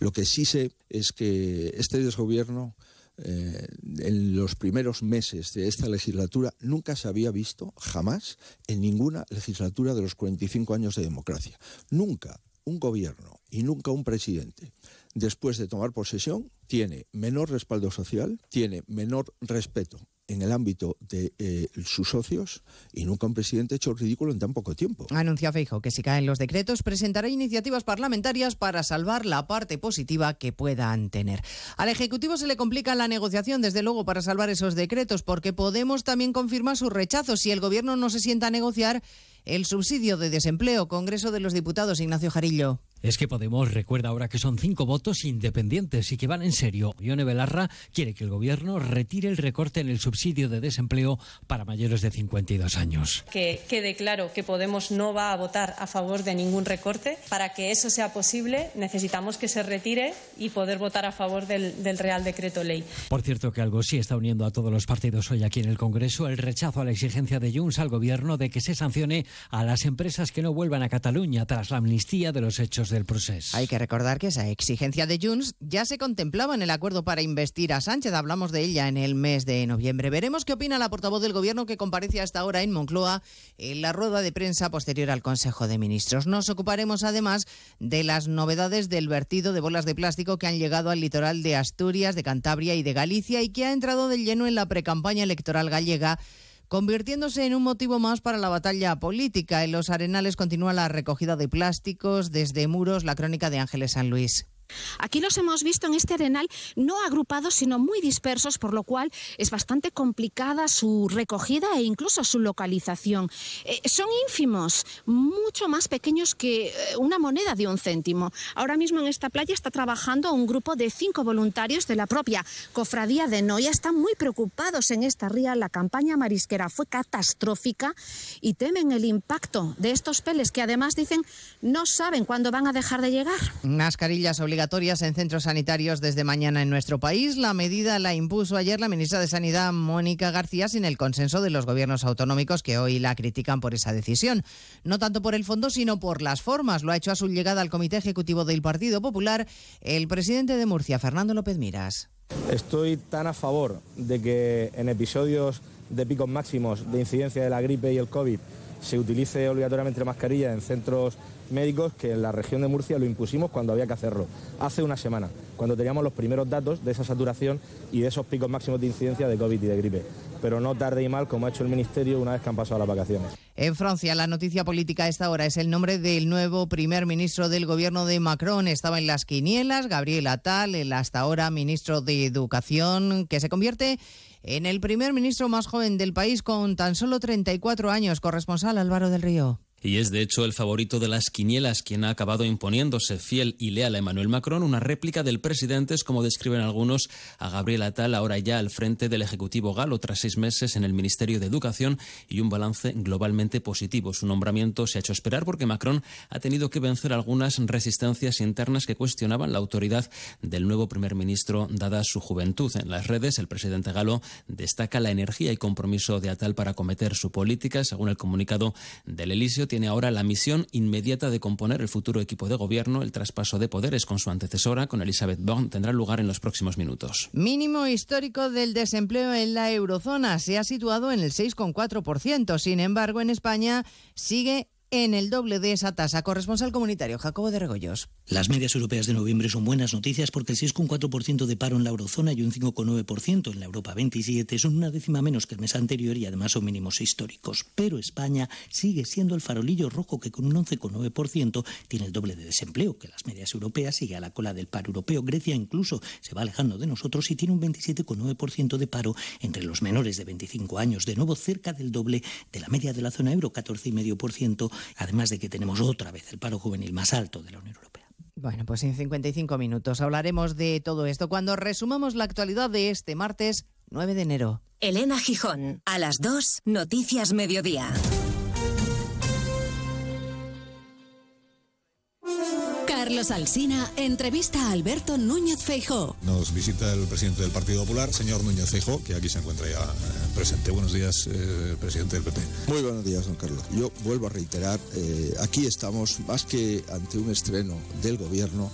Lo que sí sé es que este desgobierno eh, en los primeros meses de esta legislatura nunca se había visto jamás en ninguna legislatura de los 45 años de democracia. Nunca un gobierno y nunca un presidente después de tomar posesión tiene menor respaldo social, tiene menor respeto en el ámbito de eh, sus socios y nunca un presidente ha hecho ridículo en tan poco tiempo. Anuncia Feijo que si caen los decretos presentará iniciativas parlamentarias para salvar la parte positiva que puedan tener. Al Ejecutivo se le complica la negociación, desde luego, para salvar esos decretos, porque Podemos también confirma su rechazo. Si el Gobierno no se sienta a negociar, el subsidio de desempleo. Congreso de los Diputados, Ignacio Jarillo. Es que Podemos recuerda ahora que son cinco votos independientes y que van en serio. Ione Belarra quiere que el gobierno retire el recorte en el subsidio de desempleo para mayores de 52 años. Que quede claro que Podemos no va a votar a favor de ningún recorte. Para que eso sea posible, necesitamos que se retire y poder votar a favor del, del Real Decreto Ley. Por cierto, que algo sí está uniendo a todos los partidos hoy aquí en el Congreso, el rechazo a la exigencia de Junts al gobierno de que se sancione a las empresas que no vuelvan a Cataluña tras la amnistía de los hechos del proceso. Hay que recordar que esa exigencia de Junts ya se contemplaba en el acuerdo para investir a Sánchez. Hablamos de ella en el mes de noviembre. Veremos qué opina la portavoz del Gobierno que comparece hasta ahora en Moncloa en la rueda de prensa posterior al Consejo de Ministros. Nos ocuparemos además de las novedades del vertido de bolas de plástico que han llegado al litoral de Asturias, de Cantabria y de Galicia y que ha entrado de lleno en la precampaña electoral gallega convirtiéndose en un motivo más para la batalla política. En los arenales continúa la recogida de plásticos desde muros, la crónica de Ángeles San Luis. Aquí los hemos visto en este arenal no agrupados, sino muy dispersos, por lo cual es bastante complicada su recogida e incluso su localización. Eh, son ínfimos, mucho más pequeños que eh, una moneda de un céntimo. Ahora mismo en esta playa está trabajando un grupo de cinco voluntarios de la propia cofradía de Noia. Están muy preocupados en esta ría. La campaña marisquera fue catastrófica y temen el impacto de estos peles que además dicen no saben cuándo van a dejar de llegar. Mascarillas obligatorias en centros sanitarios desde mañana en nuestro país. La medida la impuso ayer la ministra de Sanidad, Mónica García, sin el consenso de los gobiernos autonómicos que hoy la critican por esa decisión. No tanto por el fondo, sino por las formas. Lo ha hecho a su llegada al Comité Ejecutivo del Partido Popular el presidente de Murcia, Fernando López Miras. Estoy tan a favor de que en episodios de picos máximos de incidencia de la gripe y el COVID se utilice obligatoriamente mascarilla en centros médicos que en la región de Murcia lo impusimos cuando había que hacerlo, hace una semana, cuando teníamos los primeros datos de esa saturación y de esos picos máximos de incidencia de COVID y de gripe. Pero no tarde y mal como ha hecho el Ministerio una vez que han pasado las vacaciones. En Francia, la noticia política a esta hora es el nombre del nuevo primer ministro del gobierno de Macron. Estaba en las quinielas, Gabriel Attal, el hasta ahora ministro de Educación, que se convierte en el primer ministro más joven del país con tan solo 34 años. Corresponsal Álvaro del Río. Y es de hecho el favorito de las quinielas quien ha acabado imponiéndose fiel y leal a Emmanuel Macron, una réplica del presidente, es como describen algunos a Gabriel Attal, ahora ya al frente del Ejecutivo galo tras seis meses en el Ministerio de Educación y un balance globalmente positivo. Su nombramiento se ha hecho esperar porque Macron ha tenido que vencer algunas resistencias internas que cuestionaban la autoridad del nuevo primer ministro dada su juventud. En las redes, el presidente galo destaca la energía y compromiso de Attal para acometer su política. Según el comunicado del Elíseo, tiene ahora la misión inmediata de componer el futuro equipo de gobierno. El traspaso de poderes con su antecesora, con Elizabeth Borne, tendrá lugar en los próximos minutos. Mínimo histórico del desempleo en la eurozona se ha situado en el 6,4%. Sin embargo, en España sigue en el doble de esa tasa. Corresponsal comunitario, Jacobo de Regoyos. Las medias europeas de noviembre son buenas noticias porque el 6,4% de paro en la eurozona y un 5,9% en la Europa 27 son una décima menos que el mes anterior y además son mínimos históricos. Pero España sigue siendo el farolillo rojo que con un 11,9% tiene el doble de desempleo que las medias europeas, sigue a la cola del paro europeo. Grecia incluso se va alejando de nosotros y tiene un 27,9% de paro entre los menores de 25 años, de nuevo cerca del doble de la media de la zona euro, 14,5% además de que tenemos otra vez el paro juvenil más alto de la Unión Europea. Bueno, pues en 55 minutos hablaremos de todo esto cuando resumamos la actualidad de este martes 9 de enero. Elena Gijón, a las 2, Noticias Mediodía. Carlos Alsina entrevista a Alberto Núñez Feijó. Nos visita el presidente del Partido Popular, señor Núñez Feijó, que aquí se encuentra ya eh, presente. Buenos días, eh, presidente del PP. Muy buenos días, don Carlos. Yo vuelvo a reiterar, eh, aquí estamos más que ante un estreno del gobierno,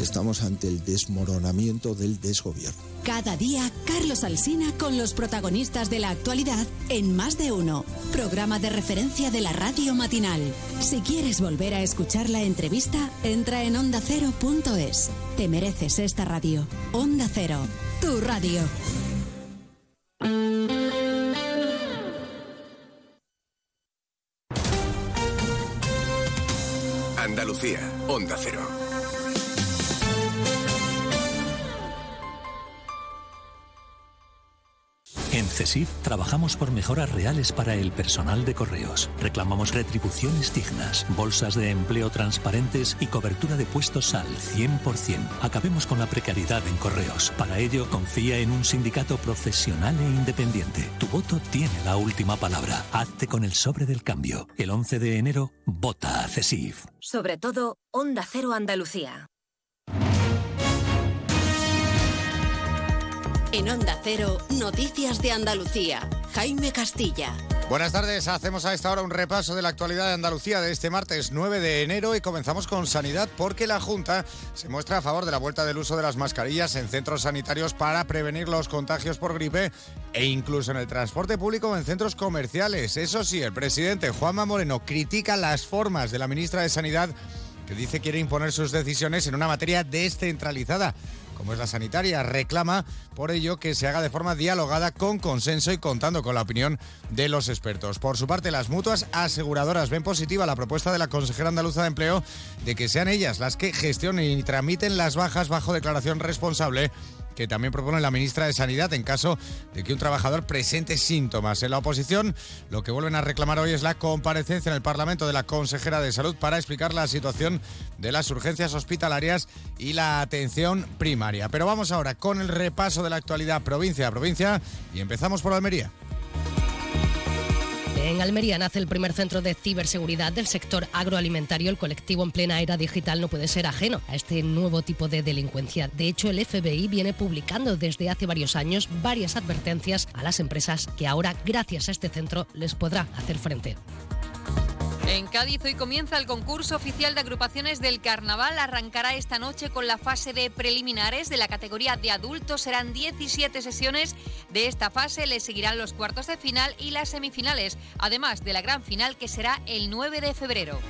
estamos ante el desmoronamiento del desgobierno. Cada día, Carlos Alsina con los protagonistas de la actualidad en Más de Uno, programa de referencia de la radio matinal. Si quieres volver a escuchar la entrevista, entra en ondacero.es. Te mereces esta radio. Onda Cero, tu radio. Andalucía, Onda Cero. En CESIF trabajamos por mejoras reales para el personal de correos. Reclamamos retribuciones dignas, bolsas de empleo transparentes y cobertura de puestos al 100%. Acabemos con la precariedad en correos. Para ello, confía en un sindicato profesional e independiente. Tu voto tiene la última palabra. Hazte con el sobre del cambio. El 11 de enero, vota a CESIF. Sobre todo, Onda Cero Andalucía. En Onda Cero, Noticias de Andalucía. Jaime Castilla. Buenas tardes, hacemos a esta hora un repaso de la actualidad de Andalucía de este martes 9 de enero y comenzamos con sanidad porque la Junta se muestra a favor de la vuelta del uso de las mascarillas en centros sanitarios para prevenir los contagios por gripe e incluso en el transporte público o en centros comerciales. Eso sí, el presidente Juanma Moreno critica las formas de la ministra de Sanidad que dice quiere imponer sus decisiones en una materia descentralizada como es la sanitaria, reclama por ello que se haga de forma dialogada, con consenso y contando con la opinión de los expertos. Por su parte, las mutuas aseguradoras ven positiva la propuesta de la consejera andaluza de empleo de que sean ellas las que gestionen y tramiten las bajas bajo declaración responsable que también propone la ministra de Sanidad en caso de que un trabajador presente síntomas. En la oposición, lo que vuelven a reclamar hoy es la comparecencia en el Parlamento de la consejera de Salud para explicar la situación de las urgencias hospitalarias y la atención primaria. Pero vamos ahora con el repaso de la actualidad provincia a provincia y empezamos por Almería. En Almería nace el primer centro de ciberseguridad del sector agroalimentario. El colectivo en plena era digital no puede ser ajeno a este nuevo tipo de delincuencia. De hecho, el FBI viene publicando desde hace varios años varias advertencias a las empresas que ahora, gracias a este centro, les podrá hacer frente. En Cádiz hoy comienza el concurso oficial de agrupaciones del carnaval. Arrancará esta noche con la fase de preliminares de la categoría de adultos. Serán 17 sesiones de esta fase. Le seguirán los cuartos de final y las semifinales, además de la gran final que será el 9 de febrero.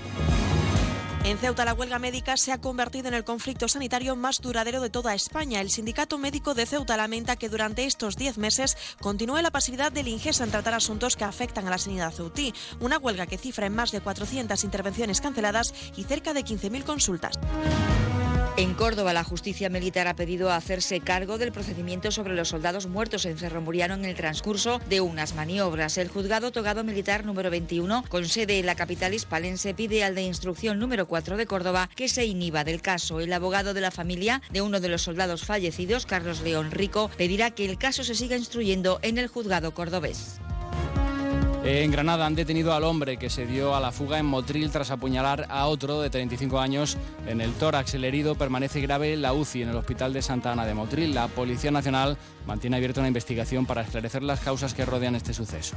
En Ceuta, la huelga médica se ha convertido en el conflicto sanitario más duradero de toda España. El Sindicato Médico de Ceuta lamenta que durante estos 10 meses continúe la pasividad del Ingesa en tratar asuntos que afectan a la sanidad ceutí. Una huelga que cifra en más de 400 intervenciones canceladas y cerca de 15.000 consultas. En Córdoba, la justicia militar ha pedido hacerse cargo del procedimiento sobre los soldados muertos en Cerro Muriano en el transcurso de unas maniobras. El juzgado togado militar número 21, con sede en la capital hispalense, pide al de instrucción número 4 de Córdoba que se inhiba del caso. El abogado de la familia de uno de los soldados fallecidos, Carlos León Rico, pedirá que el caso se siga instruyendo en el juzgado cordobés. En Granada han detenido al hombre que se dio a la fuga en Motril tras apuñalar a otro de 35 años en el tórax. El herido permanece grave en la UCI en el Hospital de Santa Ana de Motril. La Policía Nacional mantiene abierta una investigación para esclarecer las causas que rodean este suceso.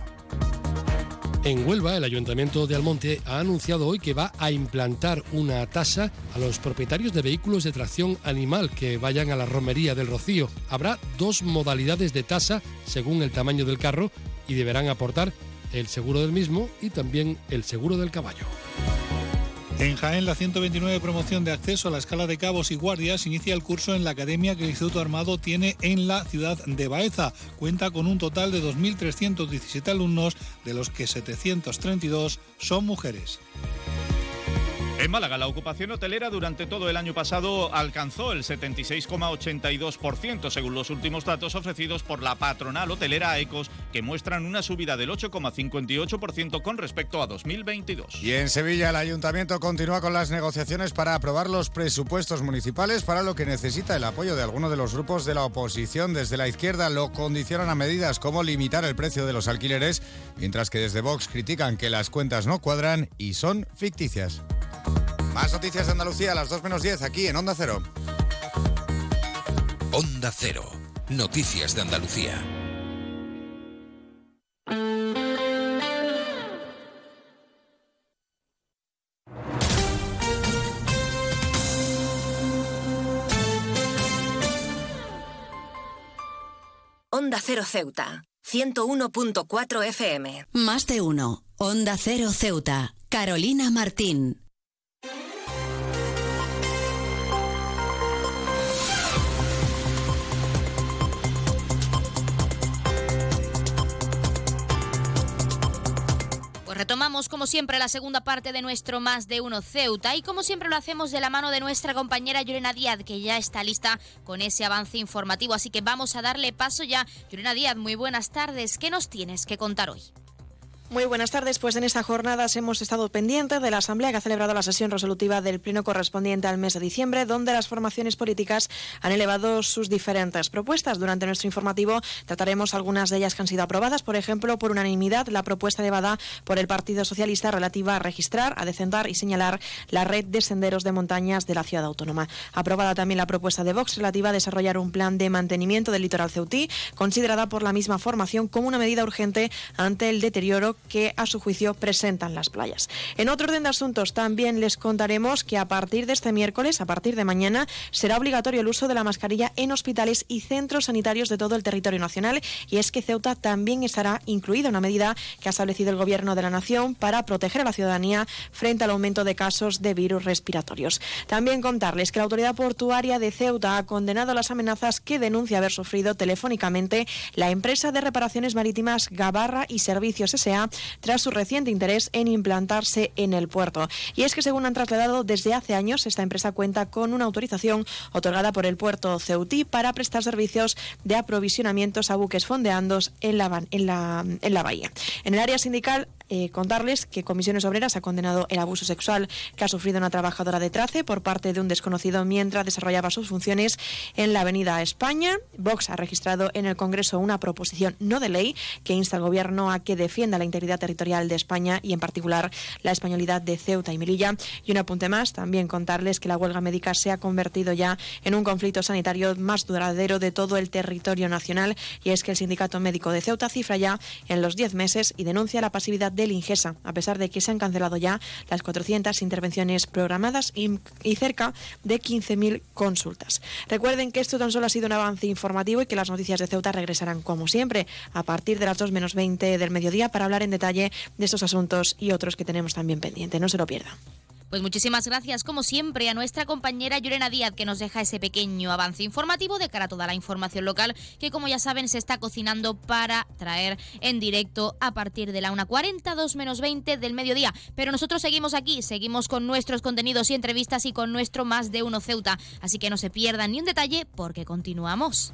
En Huelva, el Ayuntamiento de Almonte ha anunciado hoy que va a implantar una tasa a los propietarios de vehículos de tracción animal que vayan a la romería del Rocío. Habrá dos modalidades de tasa según el tamaño del carro y deberán aportar el seguro del mismo y también el seguro del caballo. En Jaén, la 129 promoción de acceso a la escala de cabos y guardias inicia el curso en la academia que el Instituto Armado tiene en la ciudad de Baeza. Cuenta con un total de 2.317 alumnos, de los que 732 son mujeres. En Málaga, la ocupación hotelera durante todo el año pasado alcanzó el 76,82%, según los últimos datos ofrecidos por la patronal hotelera ECOS, que muestran una subida del 8,58% con respecto a 2022. Y en Sevilla, el ayuntamiento continúa con las negociaciones para aprobar los presupuestos municipales, para lo que necesita el apoyo de algunos de los grupos de la oposición. Desde la izquierda lo condicionan a medidas como limitar el precio de los alquileres, mientras que desde Vox critican que las cuentas no cuadran y son ficticias. Más noticias de Andalucía a las 2 menos 10 aquí en Onda Cero. Onda Cero. Noticias de Andalucía. Onda Cero Ceuta, 101.4 FM. Más de uno. Onda Cero Ceuta. Carolina Martín. Retomamos como siempre la segunda parte de nuestro Más de Uno Ceuta y como siempre lo hacemos de la mano de nuestra compañera Llorena Díaz que ya está lista con ese avance informativo. Así que vamos a darle paso ya. Llorena Díaz, muy buenas tardes. ¿Qué nos tienes que contar hoy? Muy buenas tardes. Pues en esta jornada hemos estado pendientes de la Asamblea que ha celebrado la sesión resolutiva del Pleno correspondiente al mes de diciembre, donde las formaciones políticas han elevado sus diferentes propuestas. Durante nuestro informativo trataremos algunas de ellas que han sido aprobadas. Por ejemplo, por unanimidad, la propuesta elevada por el Partido Socialista relativa a registrar, a decentar y señalar la red de senderos de montañas de la ciudad autónoma. Aprobada también la propuesta de Vox relativa a desarrollar un plan de mantenimiento del litoral ceutí, considerada por la misma formación como una medida urgente ante el deterioro que a su juicio presentan las playas. En otro orden de asuntos también les contaremos que a partir de este miércoles, a partir de mañana, será obligatorio el uso de la mascarilla en hospitales y centros sanitarios de todo el territorio nacional y es que Ceuta también estará incluida una medida que ha establecido el Gobierno de la Nación para proteger a la ciudadanía frente al aumento de casos de virus respiratorios. También contarles que la autoridad portuaria de Ceuta ha condenado las amenazas que denuncia haber sufrido telefónicamente la empresa de reparaciones marítimas Gabarra y Servicios S.A tras su reciente interés en implantarse en el puerto. Y es que según han trasladado desde hace años, esta empresa cuenta con una autorización otorgada por el puerto Ceutí para prestar servicios de aprovisionamientos a buques fondeandos en la, bahía. En el área sindical eh, contarles que Comisiones Obreras ha condenado el abuso sexual que ha sufrido una trabajadora de Trace por parte de un desconocido mientras desarrollaba sus funciones en la Avenida España. Vox ha registrado en el Congreso una proposición no de ley que insta al Gobierno a que defienda la integridad territorial de España y en particular la españolidad de Ceuta y Melilla. Y un apunte más, también contarles que la huelga médica se ha convertido ya en un conflicto sanitario más duradero de todo el territorio nacional y es que el Sindicato Médico de Ceuta cifra ya en los 10 meses y denuncia la pasividad del Ingesa, a pesar de que se han cancelado ya las 400 intervenciones programadas y, cerca de 15.000 consultas. Recuerden que esto tan solo ha sido un avance informativo y que las noticias de Ceuta regresarán como siempre a partir de las 2 menos 20 del mediodía para hablar en detalle de estos asuntos y otros que tenemos también pendientes. No se lo pierdan. Pues muchísimas gracias, como siempre, a nuestra compañera Llorena Díaz, que nos deja ese pequeño avance informativo de cara a toda la información local, que como ya saben se está cocinando para traer en directo a partir de la 1.40, 2 menos 20 del mediodía. Pero nosotros seguimos aquí, seguimos con nuestros contenidos y entrevistas y con nuestro Más de Uno Ceuta. Así que no se pierdan ni un detalle porque continuamos.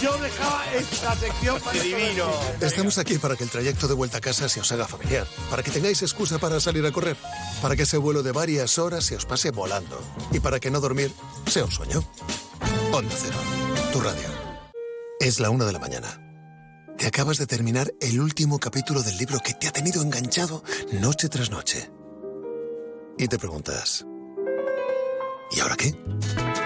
Yo dejaba esta sección para divino. Estamos aquí para que el trayecto de vuelta a casa se os haga familiar, para que tengáis excusa para salir a correr, para que ese vuelo de varias horas se os pase volando y para que no dormir sea un sueño. Onda Cero, tu radio. Es la una de la mañana. Te acabas de terminar el último capítulo del libro que te ha tenido enganchado noche tras noche. Y te preguntas, ¿y ahora qué?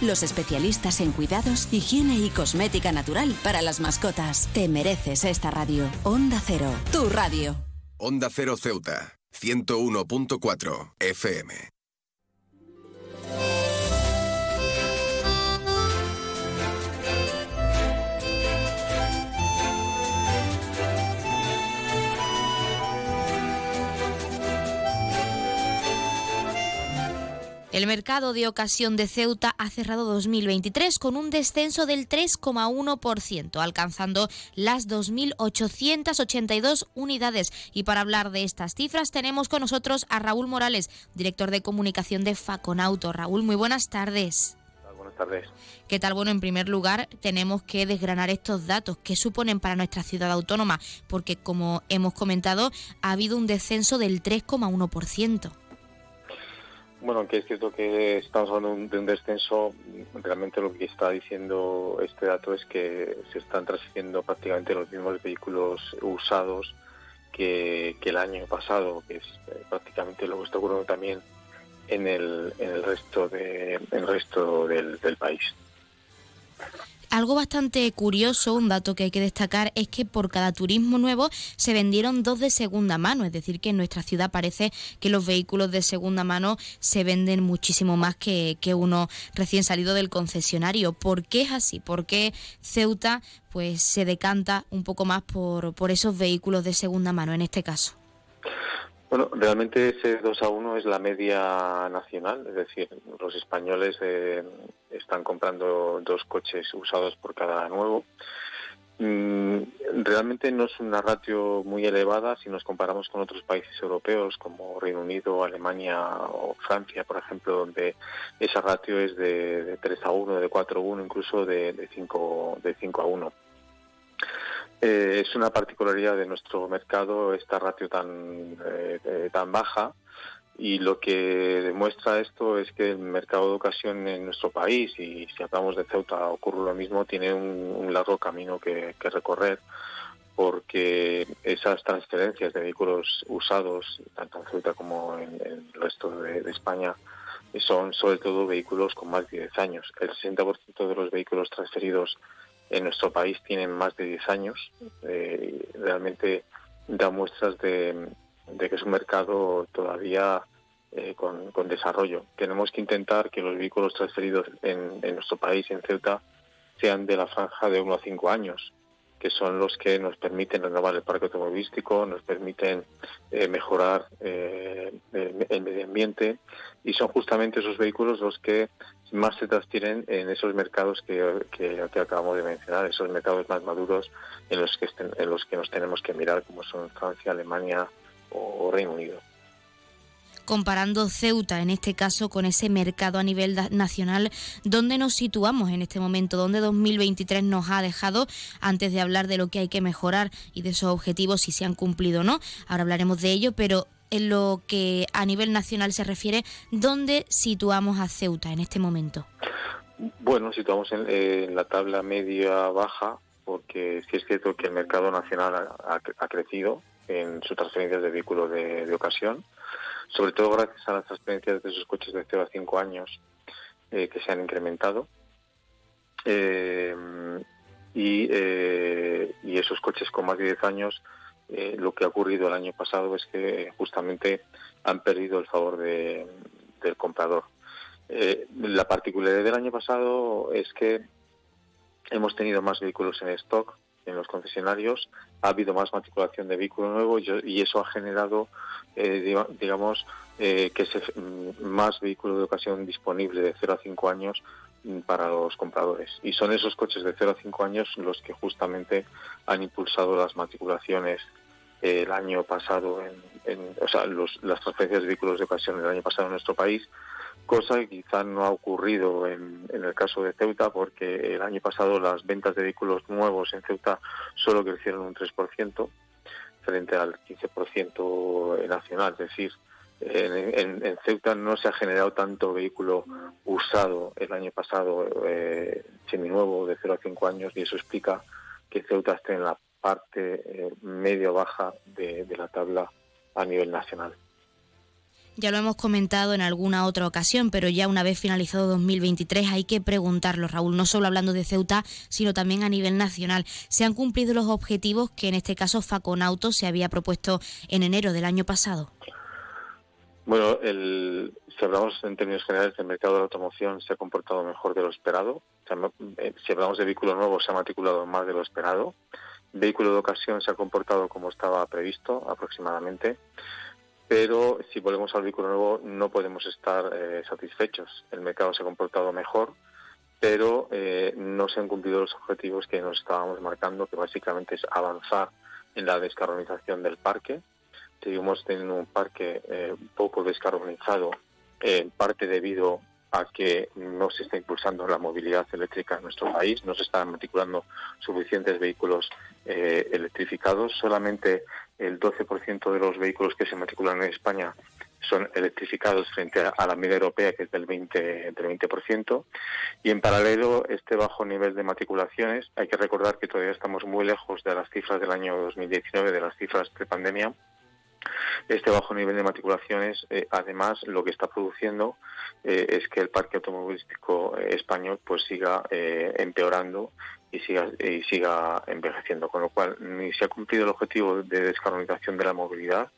los especialistas en cuidados, higiene y cosmética natural para las mascotas. Te mereces esta radio. Onda Cero, tu radio. Onda Cero Ceuta, 101.4 FM. El mercado de ocasión de Ceuta ha cerrado 2023 con un descenso del 3,1%, alcanzando las 2.882 unidades. Y para hablar de estas cifras tenemos con nosotros a Raúl Morales, director de comunicación de Faconauto. Raúl, muy buenas tardes. Buenas tardes. ¿Qué tal? Bueno, en primer lugar, tenemos que desgranar estos datos. ¿Qué suponen para nuestra ciudad autónoma? Porque, como hemos comentado, ha habido un descenso del 3,1%. Bueno, que es cierto que estamos hablando de un- de un descenso. Realmente lo que está diciendo este dato es que se están transfiriendo prácticamente los mismos vehículos usados que, el año pasado, que es eh, prácticamente lo que está ocurriendo también en el, resto de el resto del país. Algo bastante curioso, un dato que hay que destacar, es que por cada turismo nuevo se vendieron dos de segunda mano. Es decir, que en nuestra ciudad parece que los vehículos de segunda mano se venden muchísimo más que, que uno recién salido del concesionario. ¿Por qué es así? ¿Por qué Ceuta pues, se decanta un poco más por, por esos vehículos de segunda mano en este caso? Bueno, realmente ese 2 a 1 es la media nacional, es decir, los españoles eh, están comprando dos coches usados por cada nuevo. Mm, Realmente no es una ratio muy elevada si nos comparamos con otros países europeos como Reino Unido, Alemania o Francia, por ejemplo, donde esa ratio es de, de 3 a 1, de 4 a 1, incluso de, de, 5, de 5 a 1. Eh, es una particularidad de nuestro mercado esta ratio tan, eh, eh, tan baja y lo que demuestra esto es que el mercado de ocasión en nuestro país, y si hablamos de Ceuta ocurre lo mismo, tiene un, largo camino que, recorrer porque esas transferencias de vehículos usados, tanto en Ceuta como en, en el resto de, de España, son sobre todo vehículos con más de 10 años. El 60% de los vehículos transferidos en nuestro país tienen más de 10 años. Eh, realmente da muestras de, que es un mercado todavía eh, con, desarrollo. Tenemos que intentar que los vehículos transferidos en, nuestro país, en Ceuta, sean de la franja de 1 a 5 años, que son los que nos permiten renovar el parque automovilístico, nos permiten eh, mejorar eh, el, medio ambiente y son justamente esos vehículos los que más se transfieren en esos mercados que, que, acabamos de mencionar, esos mercados más maduros en los que en los que nos tenemos que mirar, como son Francia, Alemania o Reino Unido comparando Ceuta en este caso con ese mercado a nivel nacional, ¿dónde nos situamos en este momento? ¿Dónde 2023 nos ha dejado antes de hablar de lo que hay que mejorar y de esos objetivos si se han cumplido o no? Ahora hablaremos de ello, pero en lo que a nivel nacional se refiere, ¿dónde situamos a Ceuta en este momento? Bueno, situamos en, la tabla media-baja, porque sí es cierto que el mercado nacional ha, crecido en sus transferencias de vehículos de ocasión sobre todo gracias a las transferencias de esos coches de 0 a 5 años eh, que se han incrementado. Eh, eh, y, esos coches con más de 10 años, lo que ha ocurrido el año pasado es que justamente han perdido el favor del comprador. la particularidad del año pasado es que hemos tenido más vehículos en stock en los concesionarios, ha habido más matriculación de vehículo nuevo y, eso ha generado, eh, digamos, eh, que mm, más vehículos de ocasión disponible de 0 a 5 años mm, para los compradores. Y son esos coches de 0 a 5 años los que justamente han impulsado las matriculaciones el año pasado, en, o sea, las transferencias de vehículos de ocasión el año pasado en nuestro país cosa que quizá no ha ocurrido en, el caso de Ceuta porque el año pasado las ventas de vehículos nuevos en Ceuta solo crecieron un 3% frente al 15% nacional, es decir, en, Ceuta no se ha generado tanto vehículo usado el año pasado eh, seminuevo de 0 a 5 años y eso explica que Ceuta esté en la parte eh, medio-baja de la tabla a nivel nacional. Ya lo hemos comentado en alguna otra ocasión, pero ya una vez finalizado 2023 hay que preguntarlo, Raúl, no solo hablando de Ceuta, sino también a nivel nacional. ¿Se han cumplido los objetivos que en este caso Faconauto se había propuesto en enero del año pasado? Bueno, si hablamos en términos generales, el mercado de la automoción se ha comportado mejor de lo esperado. Eh, si hablamos de vehículo nuevo, se ha matriculado más de lo esperado. Vehículo de ocasión se ha comportado como estaba previsto aproximadamente pero si volvemos al vehículo nuevo no podemos estar eh, satisfechos. El mercado se ha comportado mejor, pero eh, no se han cumplido los objetivos que nos estábamos marcando, que básicamente es avanzar en la descarbonización del parque. Seguimos teniendo un parque eh, poco descarbonizado, en parte debido a que no se está impulsando la movilidad eléctrica en nuestro país, no se están matriculando suficientes vehículos electrificados, solamente el 12% de los vehículos que se matriculan en España son electrificados frente a, la media europea, que es del 20, del 20%. Y en paralelo, este bajo nivel de matriculaciones, hay que recordar que todavía estamos muy lejos de las cifras del año 2019, de las cifras prepandemia. Este bajo nivel de matriculaciones, eh, además, lo que está produciendo eh, es que el parque automovilístico eh, español pues siga empeorando y siga, y siga envejeciendo, con lo cual ni se ha cumplido el objetivo de descarbonización de la movilidad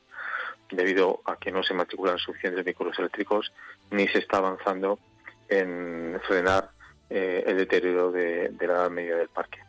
debido a que no se matriculan suficientes vehículos eléctricos, ni se está avanzando en frenar eh, el deterioro de, la edad media del parque.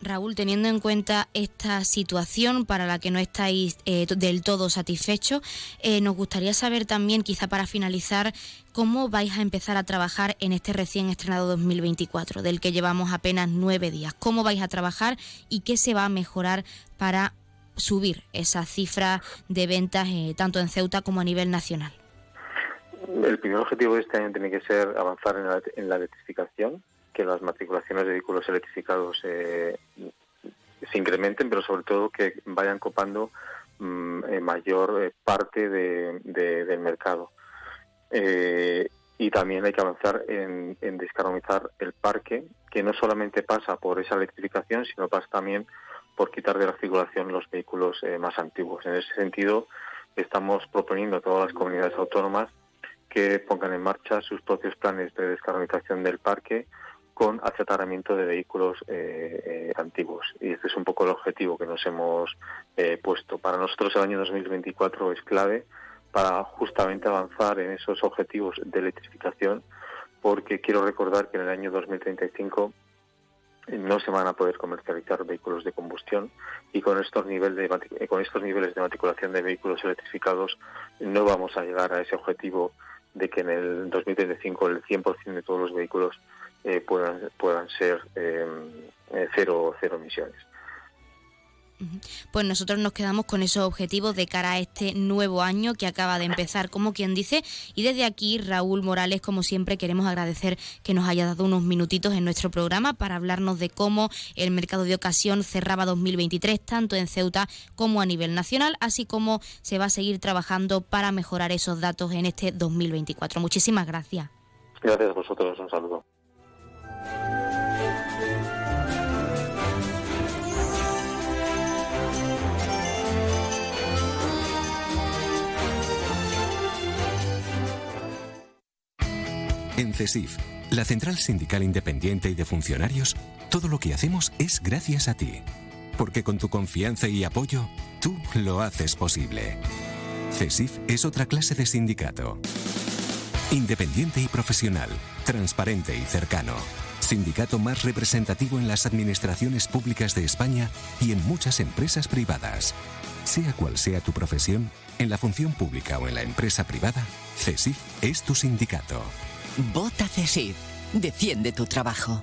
Raúl, teniendo en cuenta esta situación para la que no estáis eh, del todo satisfechos, eh, nos gustaría saber también, quizá para finalizar, cómo vais a empezar a trabajar en este recién estrenado 2024, del que llevamos apenas nueve días. ¿Cómo vais a trabajar y qué se va a mejorar para subir esa cifra de ventas eh, tanto en Ceuta como a nivel nacional? El primer objetivo de este año tiene que ser avanzar en la electrificación que las matriculaciones de vehículos electrificados eh, se incrementen, pero sobre todo que vayan copando mm, mayor eh, parte del mercado. Eh, y también hay que avanzar en, descarbonizar el parque, que no solamente pasa por esa electrificación, sino pasa también por quitar de la circulación los vehículos más antiguos. En ese sentido, estamos proponiendo a todas las comunidades autónomas que pongan en marcha sus propios planes de descarbonización del parque con achatarramiento de vehículos eh, eh, antiguos. Y este es un poco el objetivo que nos hemos eh, puesto. Para nosotros el año 2024 es clave para justamente avanzar en esos objetivos de electrificación, porque quiero recordar que en el año 2035 no se van a poder comercializar vehículos de combustión y con estos niveles de con estos niveles de matriculación de vehículos electrificados no vamos a llegar a ese objetivo de que en el 2035 el 100% de todos los vehículos eh, puedan, puedan ser eh, eh, cero, cero emisiones. Pues nosotros nos quedamos con esos objetivos de cara a este nuevo año que acaba de empezar, como quien dice. Y desde aquí, Raúl Morales, como siempre, queremos agradecer que nos haya dado unos minutitos en nuestro programa para hablarnos de cómo el mercado de ocasión cerraba 2023, tanto en Ceuta como a nivel nacional, así como se va a seguir trabajando para mejorar esos datos en este 2024. Muchísimas gracias. Gracias a vosotros, un saludo. En CESIF, la Central Sindical Independiente y de Funcionarios, todo lo que hacemos es gracias a ti. Porque con tu confianza y apoyo, tú lo haces posible. CESIF es otra clase de sindicato. Independiente y profesional, transparente y cercano. Sindicato más representativo en las administraciones públicas de España y en muchas empresas privadas. Sea cual sea tu profesión, en la función pública o en la empresa privada, CESIF es tu sindicato. Vota CESIF. Defiende tu trabajo.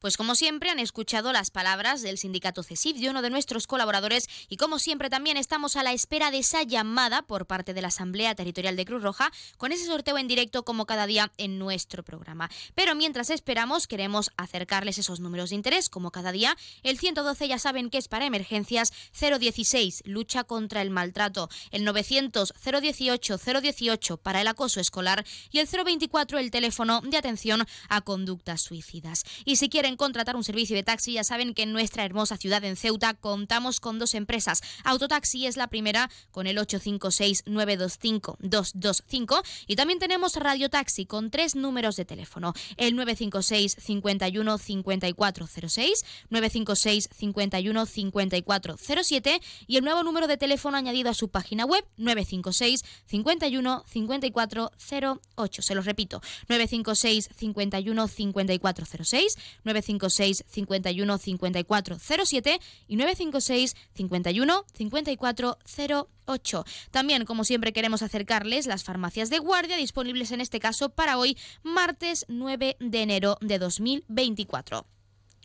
Pues como siempre han escuchado las palabras del sindicato CESIF de uno de nuestros colaboradores y como siempre también estamos a la espera de esa llamada por parte de la Asamblea Territorial de Cruz Roja con ese sorteo en directo como cada día en nuestro programa. Pero mientras esperamos queremos acercarles esos números de interés como cada día. El 112 ya saben que es para emergencias 016 lucha contra el maltrato, el 900 018 018 para el acoso escolar y el 024 el teléfono de atención a conductas suicidas. Y si quieren contratar un servicio de taxi, ya saben que en nuestra hermosa ciudad en Ceuta contamos con dos empresas. Autotaxi es la primera con el 856-925-225 y también tenemos Radio Taxi con tres números de teléfono. El 956 51 5406, 956 51 5407 y el nuevo número de teléfono añadido a su página web 956 51 5408. Se los repito, 956 51 5406, 956 51 54 07 y 956 51 54 08. También, como siempre, queremos acercarles las farmacias de guardia disponibles en este caso para hoy, martes 9 de enero de 2024.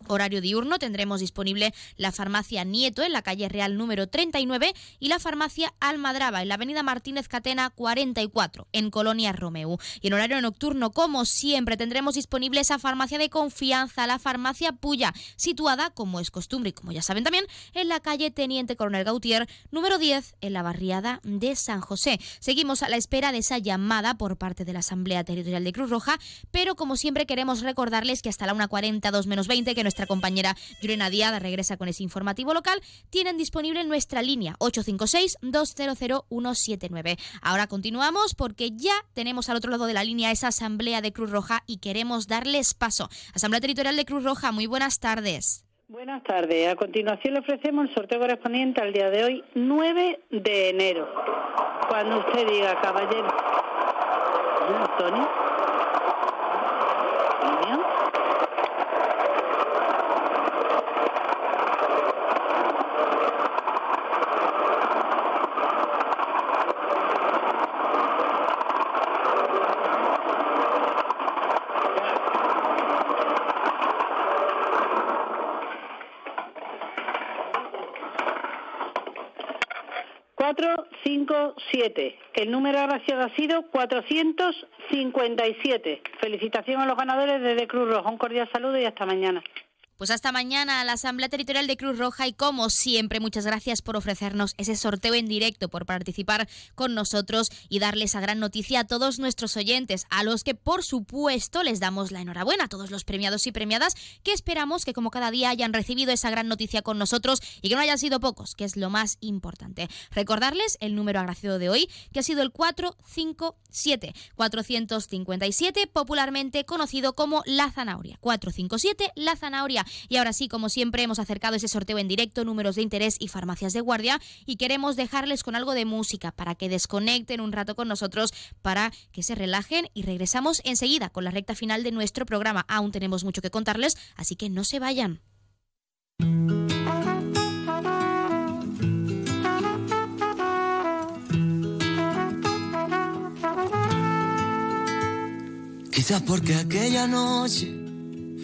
Horario diurno tendremos disponible la farmacia Nieto en la calle Real número 39 y la farmacia Almadraba en la avenida Martínez Catena 44 en Colonia Romeu. Y en horario nocturno, como siempre, tendremos disponible esa farmacia de confianza, la farmacia Puya, situada, como es costumbre y como ya saben también, en la calle Teniente Coronel Gautier número 10 en la barriada de San José. Seguimos a la espera de esa llamada por parte de la Asamblea Territorial de Cruz Roja, pero como siempre queremos recordarles que hasta la 1.40, 2 menos 20, que nuestra compañera Yurena Díaz regresa con ese informativo local, tienen disponible nuestra línea 856-200-179. Ahora continuamos porque ya tenemos al otro lado de la línea esa Asamblea de Cruz Roja y queremos darles paso. Asamblea Territorial de Cruz Roja, muy buenas tardes. Buenas tardes. A continuación le ofrecemos el sorteo correspondiente al día de hoy, 9 de enero. Cuando usted diga, caballero. Antonio. El número agraciado ha sido 457. Felicitación a los ganadores de Cruz Roja. Un cordial saludo y hasta mañana. Pues hasta mañana a la Asamblea Territorial de Cruz Roja y como siempre, muchas gracias por ofrecernos ese sorteo en directo, por participar con nosotros y darle esa gran noticia a todos nuestros oyentes, a los que por supuesto les damos la enhorabuena, a todos los premiados y premiadas que esperamos que como cada día hayan recibido esa gran noticia con nosotros y que no hayan sido pocos, que es lo más importante. Recordarles el número agraciado de hoy, que ha sido el 457, 457, popularmente conocido como la zanahoria. 457, la zanahoria. Y ahora sí, como siempre, hemos acercado ese sorteo en directo, números de interés y farmacias de guardia. Y queremos dejarles con algo de música para que desconecten un rato con nosotros, para que se relajen y regresamos enseguida con la recta final de nuestro programa. Aún tenemos mucho que contarles, así que no se vayan. Quizás porque aquella noche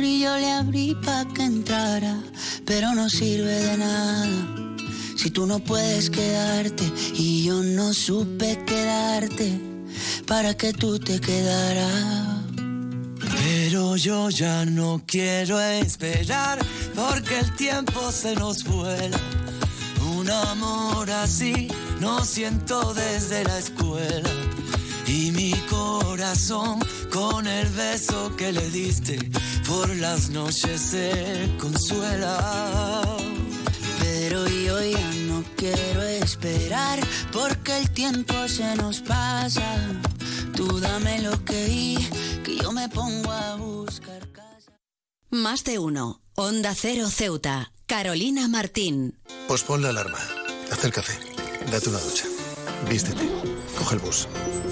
y yo le abrí para que entrara, pero no sirve de nada. Si tú no puedes quedarte y yo no supe quedarte para que tú te quedaras. Pero yo ya no quiero esperar porque el tiempo se nos vuela. Un amor así no siento desde la escuela. Y mi corazón con el beso que le diste por las noches se consuela. Pero yo ya no quiero esperar porque el tiempo se nos pasa. Tú dame lo que hay, que yo me pongo a buscar casa. Más de uno. Onda Cero Ceuta. Carolina Martín. Pospon la alarma. Haz el café. Date una ducha. Vístete. Coge el bus.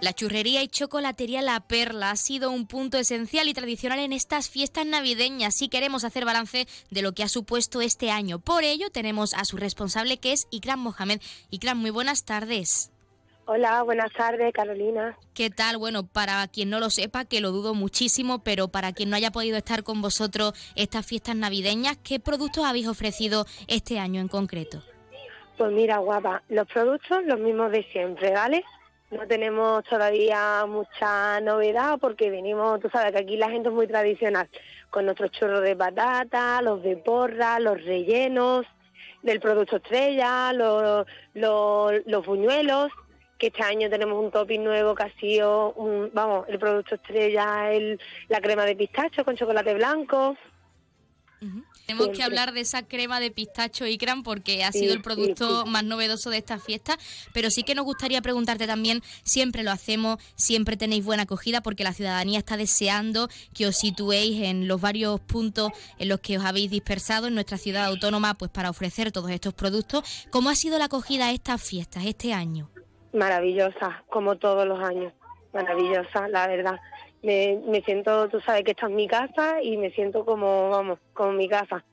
La churrería y chocolatería La Perla ha sido un punto esencial y tradicional en estas fiestas navideñas y queremos hacer balance de lo que ha supuesto este año. Por ello tenemos a su responsable que es Ikram Mohamed. Ikram, muy buenas tardes. Hola, buenas tardes, Carolina. ¿Qué tal? Bueno, para quien no lo sepa, que lo dudo muchísimo, pero para quien no haya podido estar con vosotros estas fiestas navideñas, ¿qué productos habéis ofrecido este año en concreto? Pues mira, guapa, los productos los mismos de siempre, ¿vale? No tenemos todavía mucha novedad porque venimos, tú sabes que aquí la gente es muy tradicional, con nuestros churros de patata, los de porra, los rellenos, del producto estrella, los, los, los buñuelos, que este año tenemos un topping nuevo que ha sido, un, vamos, el producto estrella, el, la crema de pistacho con chocolate blanco. Tenemos que hablar de esa crema de pistacho Ikram porque ha sido el producto sí, sí. más novedoso de esta fiesta, pero sí que nos gustaría preguntarte también, siempre lo hacemos, siempre tenéis buena acogida porque la ciudadanía está deseando que os situéis en los varios puntos en los que os habéis dispersado en nuestra ciudad autónoma pues para ofrecer todos estos productos. ¿Cómo ha sido la acogida a estas fiestas este año? Maravillosa, como todos los años. Maravillosa, la verdad. Me, me siento, tú sabes que esta es mi casa y me siento como, vamos, como mi casa.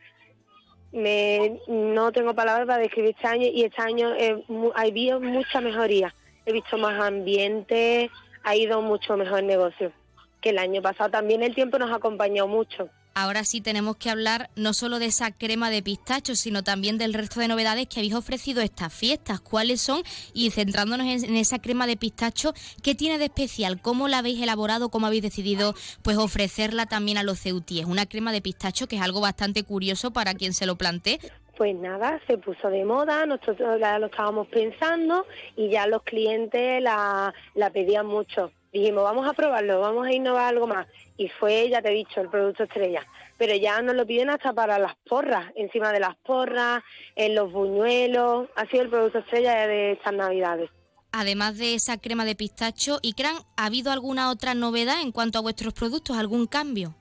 Me, no tengo palabras para describir este año y este año mu- ha habido mucha mejoría. He visto más ambiente, ha ido mucho mejor el negocio que el año pasado. También el tiempo nos ha acompañado mucho. Ahora sí tenemos que hablar no solo de esa crema de pistacho, sino también del resto de novedades que habéis ofrecido estas fiestas. ¿Cuáles son? Y centrándonos en, esa crema de pistacho, ¿qué tiene de especial? ¿Cómo la habéis elaborado? ¿Cómo habéis decidido pues ofrecerla también a los ceutíes? Una crema de pistacho que es algo bastante curioso para quien se lo plantee. Pues nada, se puso de moda, nosotros ya lo estábamos pensando y ya los clientes la, la pedían mucho. Dijimos, vamos a probarlo, vamos a innovar algo más. Y fue, ya te he dicho, el producto estrella. Pero ya nos lo piden hasta para las porras, encima de las porras, en los buñuelos. Ha sido el producto estrella de estas navidades. Además de esa crema de pistacho, Icran, ¿ha habido alguna otra novedad en cuanto a vuestros productos? ¿Algún cambio?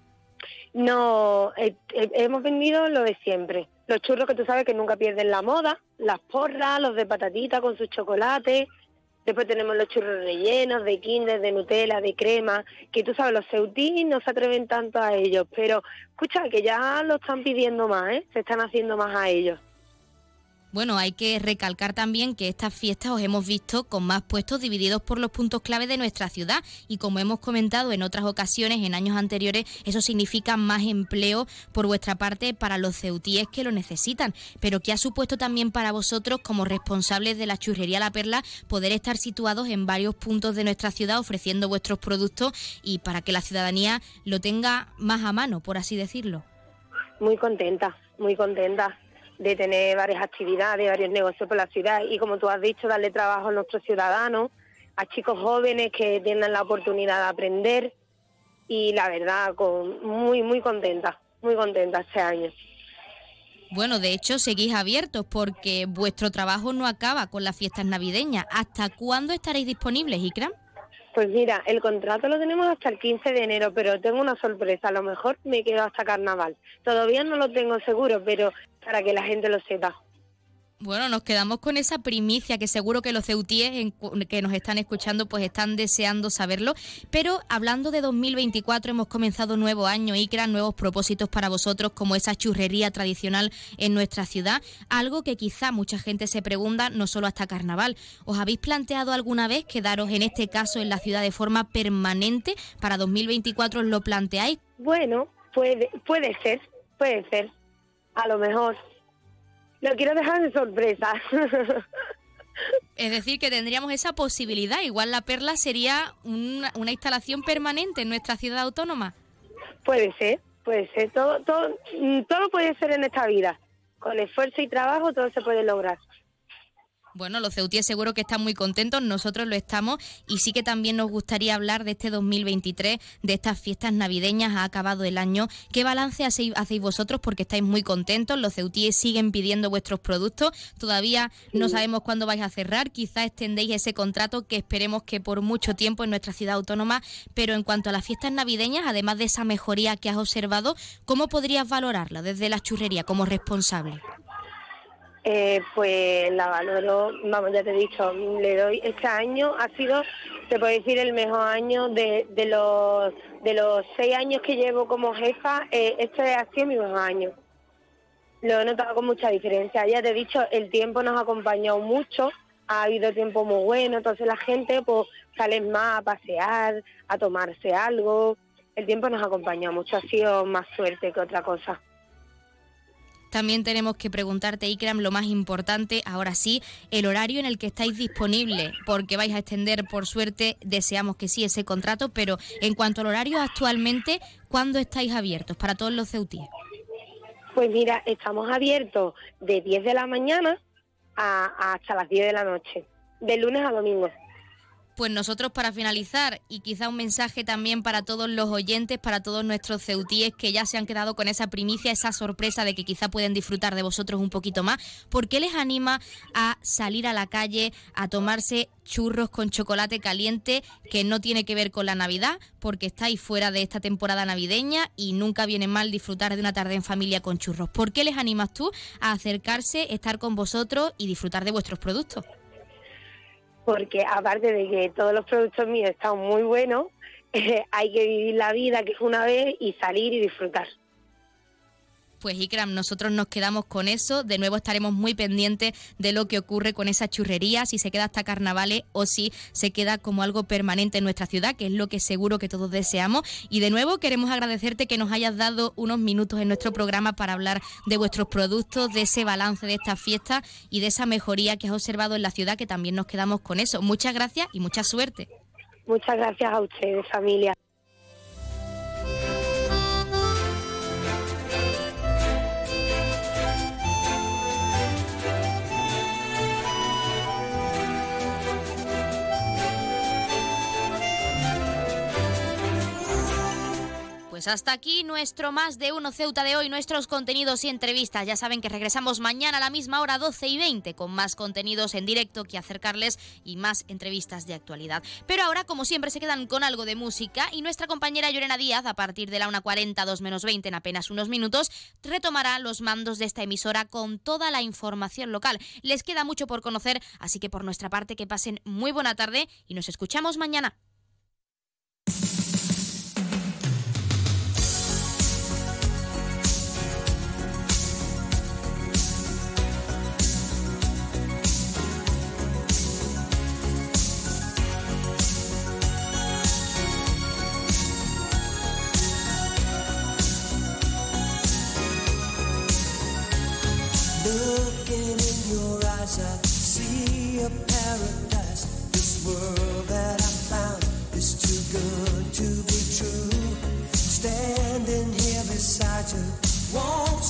No, eh, eh, hemos vendido lo de siempre. Los churros que tú sabes que nunca pierden la moda, las porras, los de patatita con su chocolate. Después tenemos los churros rellenos de Kinder, de Nutella, de crema, que tú sabes, los ceutí no se atreven tanto a ellos, pero escucha que ya lo están pidiendo más, ¿eh? se están haciendo más a ellos. Bueno, hay que recalcar también que estas fiestas os hemos visto con más puestos divididos por los puntos clave de nuestra ciudad. Y como hemos comentado en otras ocasiones, en años anteriores, eso significa más empleo por vuestra parte para los ceutíes que lo necesitan, pero que ha supuesto también para vosotros como responsables de la churrería La Perla poder estar situados en varios puntos de nuestra ciudad ofreciendo vuestros productos y para que la ciudadanía lo tenga más a mano, por así decirlo. Muy contenta, muy contenta de tener varias actividades, varios negocios por la ciudad y como tú has dicho, darle trabajo a nuestros ciudadanos, a chicos jóvenes que tengan la oportunidad de aprender y la verdad, con, muy, muy contenta, muy contenta este año. Bueno, de hecho, seguís abiertos porque vuestro trabajo no acaba con las fiestas navideñas. ¿Hasta cuándo estaréis disponibles, Ikram? Pues mira, el contrato lo tenemos hasta el 15 de enero, pero tengo una sorpresa. A lo mejor me quedo hasta carnaval. Todavía no lo tengo seguro, pero para que la gente lo sepa. Bueno, nos quedamos con esa primicia que seguro que los ceutíes que nos están escuchando pues están deseando saberlo. Pero hablando de 2024 hemos comenzado nuevo año y crean nuevos propósitos para vosotros como esa churrería tradicional en nuestra ciudad. Algo que quizá mucha gente se pregunta no solo hasta carnaval. ¿Os habéis planteado alguna vez quedaros en este caso en la ciudad de forma permanente? ¿Para 2024 os lo planteáis? Bueno, puede, puede ser, puede ser. A lo mejor lo quiero dejar de sorpresa. Es decir, que tendríamos esa posibilidad. Igual la perla sería una, instalación permanente en nuestra ciudad autónoma. Puede ser, puede ser. Todo, todo, todo puede ser en esta vida. Con esfuerzo y trabajo todo se puede lograr. Bueno, los ceutíes seguro que están muy contentos, nosotros lo estamos y sí que también nos gustaría hablar de este 2023, de estas fiestas navideñas, ha acabado el año. ¿Qué balance hacéis, vosotros? Porque estáis muy contentos, los ceutíes siguen pidiendo vuestros productos, todavía no sabemos cuándo vais a cerrar, quizás extendéis ese contrato que esperemos que por mucho tiempo en nuestra ciudad autónoma, pero en cuanto a las fiestas navideñas, además de esa mejoría que has observado, ¿cómo podrías valorarla desde la churrería como responsable? Eh, pues la valoro, vamos, ya te he dicho, le doy, este año ha sido, se puede decir, el mejor año de, de, los, de los seis años que llevo como jefa, eh, este ha sido mi mejor año. Lo he notado con mucha diferencia. Ya te he dicho, el tiempo nos ha acompañado mucho, ha habido tiempo muy bueno, entonces la gente pues sale más a pasear, a tomarse algo. El tiempo nos ha acompañado mucho, ha sido más suerte que otra cosa. También tenemos que preguntarte, Ikram, lo más importante, ahora sí, el horario en el que estáis disponibles, porque vais a extender, por suerte, deseamos que sí ese contrato, pero en cuanto al horario actualmente, ¿cuándo estáis abiertos para todos los ceutíes? Pues mira, estamos abiertos de 10 de la mañana a, hasta las 10 de la noche, de lunes a domingo. Pues nosotros para finalizar y quizá un mensaje también para todos los oyentes, para todos nuestros ceutíes que ya se han quedado con esa primicia, esa sorpresa de que quizá pueden disfrutar de vosotros un poquito más, ¿por qué les anima a salir a la calle a tomarse churros con chocolate caliente que no tiene que ver con la Navidad, porque estáis fuera de esta temporada navideña y nunca viene mal disfrutar de una tarde en familia con churros? ¿Por qué les animas tú a acercarse, estar con vosotros y disfrutar de vuestros productos? Porque aparte de que todos los productos míos están muy buenos, eh, hay que vivir la vida que es una vez y salir y disfrutar. Pues Ikram, nosotros nos quedamos con eso. De nuevo estaremos muy pendientes de lo que ocurre con esa churrería, si se queda hasta carnavales o si se queda como algo permanente en nuestra ciudad, que es lo que seguro que todos deseamos. Y de nuevo queremos agradecerte que nos hayas dado unos minutos en nuestro programa para hablar de vuestros productos, de ese balance de esta fiesta y de esa mejoría que has observado en la ciudad, que también nos quedamos con eso. Muchas gracias y mucha suerte. Muchas gracias a ustedes, familia. Pues hasta aquí nuestro más de uno Ceuta de hoy, nuestros contenidos y entrevistas. Ya saben que regresamos mañana a la misma hora, 12 y 20, con más contenidos en directo que acercarles y más entrevistas de actualidad. Pero ahora, como siempre, se quedan con algo de música y nuestra compañera Llorena Díaz, a partir de la 1.40, 2 menos 20, en apenas unos minutos, retomará los mandos de esta emisora con toda la información local. Les queda mucho por conocer, así que por nuestra parte que pasen muy buena tarde y nos escuchamos mañana.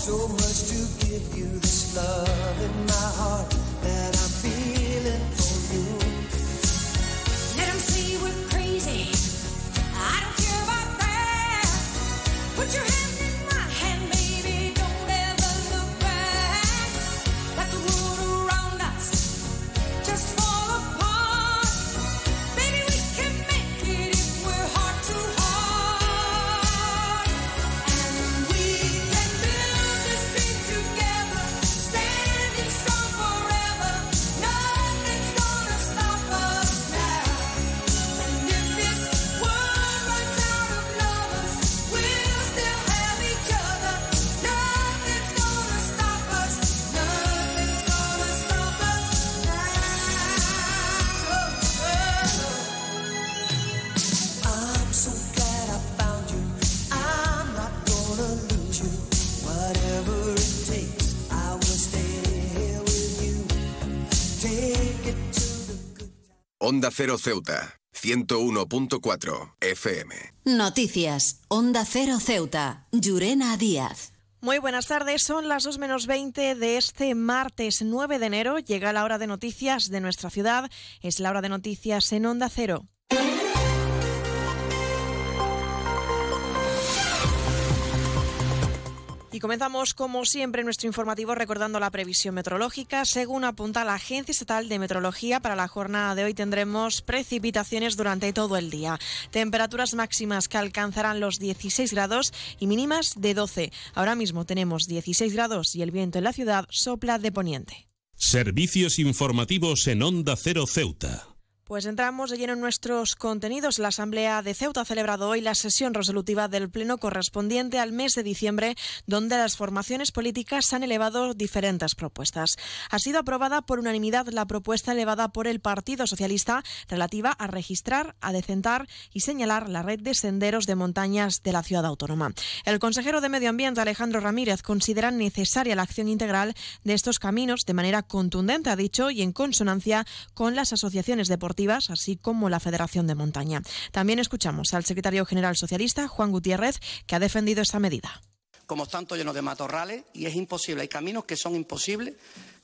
So much to give you this love in my Onda Cero Ceuta, 101.4 FM. Noticias. Onda Cero Ceuta. Llurena Díaz. Muy buenas tardes, son las 2 menos 20 de este martes 9 de enero. Llega la hora de noticias de nuestra ciudad. Es la hora de noticias en Onda Cero. Comenzamos, como siempre, nuestro informativo recordando la previsión meteorológica. Según apunta la Agencia Estatal de Meteorología, para la jornada de hoy tendremos precipitaciones durante todo el día. Temperaturas máximas que alcanzarán los 16 grados y mínimas de 12. Ahora mismo tenemos 16 grados y el viento en la ciudad sopla de poniente. Servicios informativos en Onda Cero Ceuta. Pues entramos de lleno en nuestros contenidos. La Asamblea de Ceuta ha celebrado hoy la sesión resolutiva del Pleno correspondiente al mes de diciembre, donde las formaciones políticas han elevado diferentes propuestas. Ha sido aprobada por unanimidad la propuesta elevada por el Partido Socialista relativa a registrar, a decentar y señalar la red de senderos de montañas de la ciudad autónoma. El consejero de Medio Ambiente, Alejandro Ramírez, considera necesaria la acción integral de estos caminos de manera contundente, ha dicho, y en consonancia con las asociaciones deportivas así como la Federación de Montaña. También escuchamos al secretario general socialista, Juan Gutiérrez, que ha defendido esta medida. Como todos llenos de matorrales y es imposible, hay caminos que son imposibles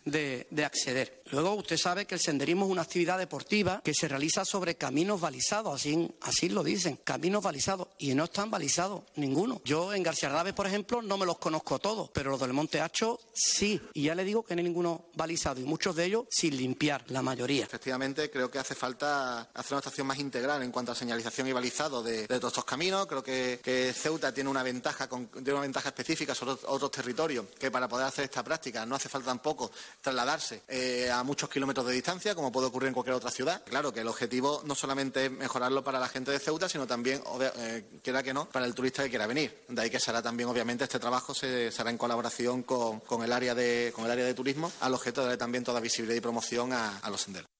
de, de, acceder. Luego usted sabe que el senderismo es una actividad deportiva que se realiza sobre caminos balizados, así, así lo dicen, caminos balizados, y no están balizados ninguno. Yo en García Ardaves, por ejemplo, no me los conozco todos, pero los del Monte Hacho sí, y ya le digo que no hay ninguno balizado, y muchos de ellos sin limpiar, la mayoría. Efectivamente, creo que hace falta hacer una estación más integral en cuanto a señalización y balizado de, de todos estos caminos. Creo que, que, Ceuta tiene una ventaja, con, tiene una ventaja específica sobre otros territorios, que para poder hacer esta práctica no hace falta tampoco trasladarse eh, a muchos kilómetros de distancia, como puede ocurrir en cualquier otra ciudad. Claro que el objetivo no solamente es mejorarlo para la gente de Ceuta, sino también, eh, quiera que no, para el turista que quiera venir. De ahí que será también, obviamente, este trabajo se, se hará en colaboración con, con, el área de, con el área de turismo, al objeto de darle también toda visibilidad y promoción a, a los senderos.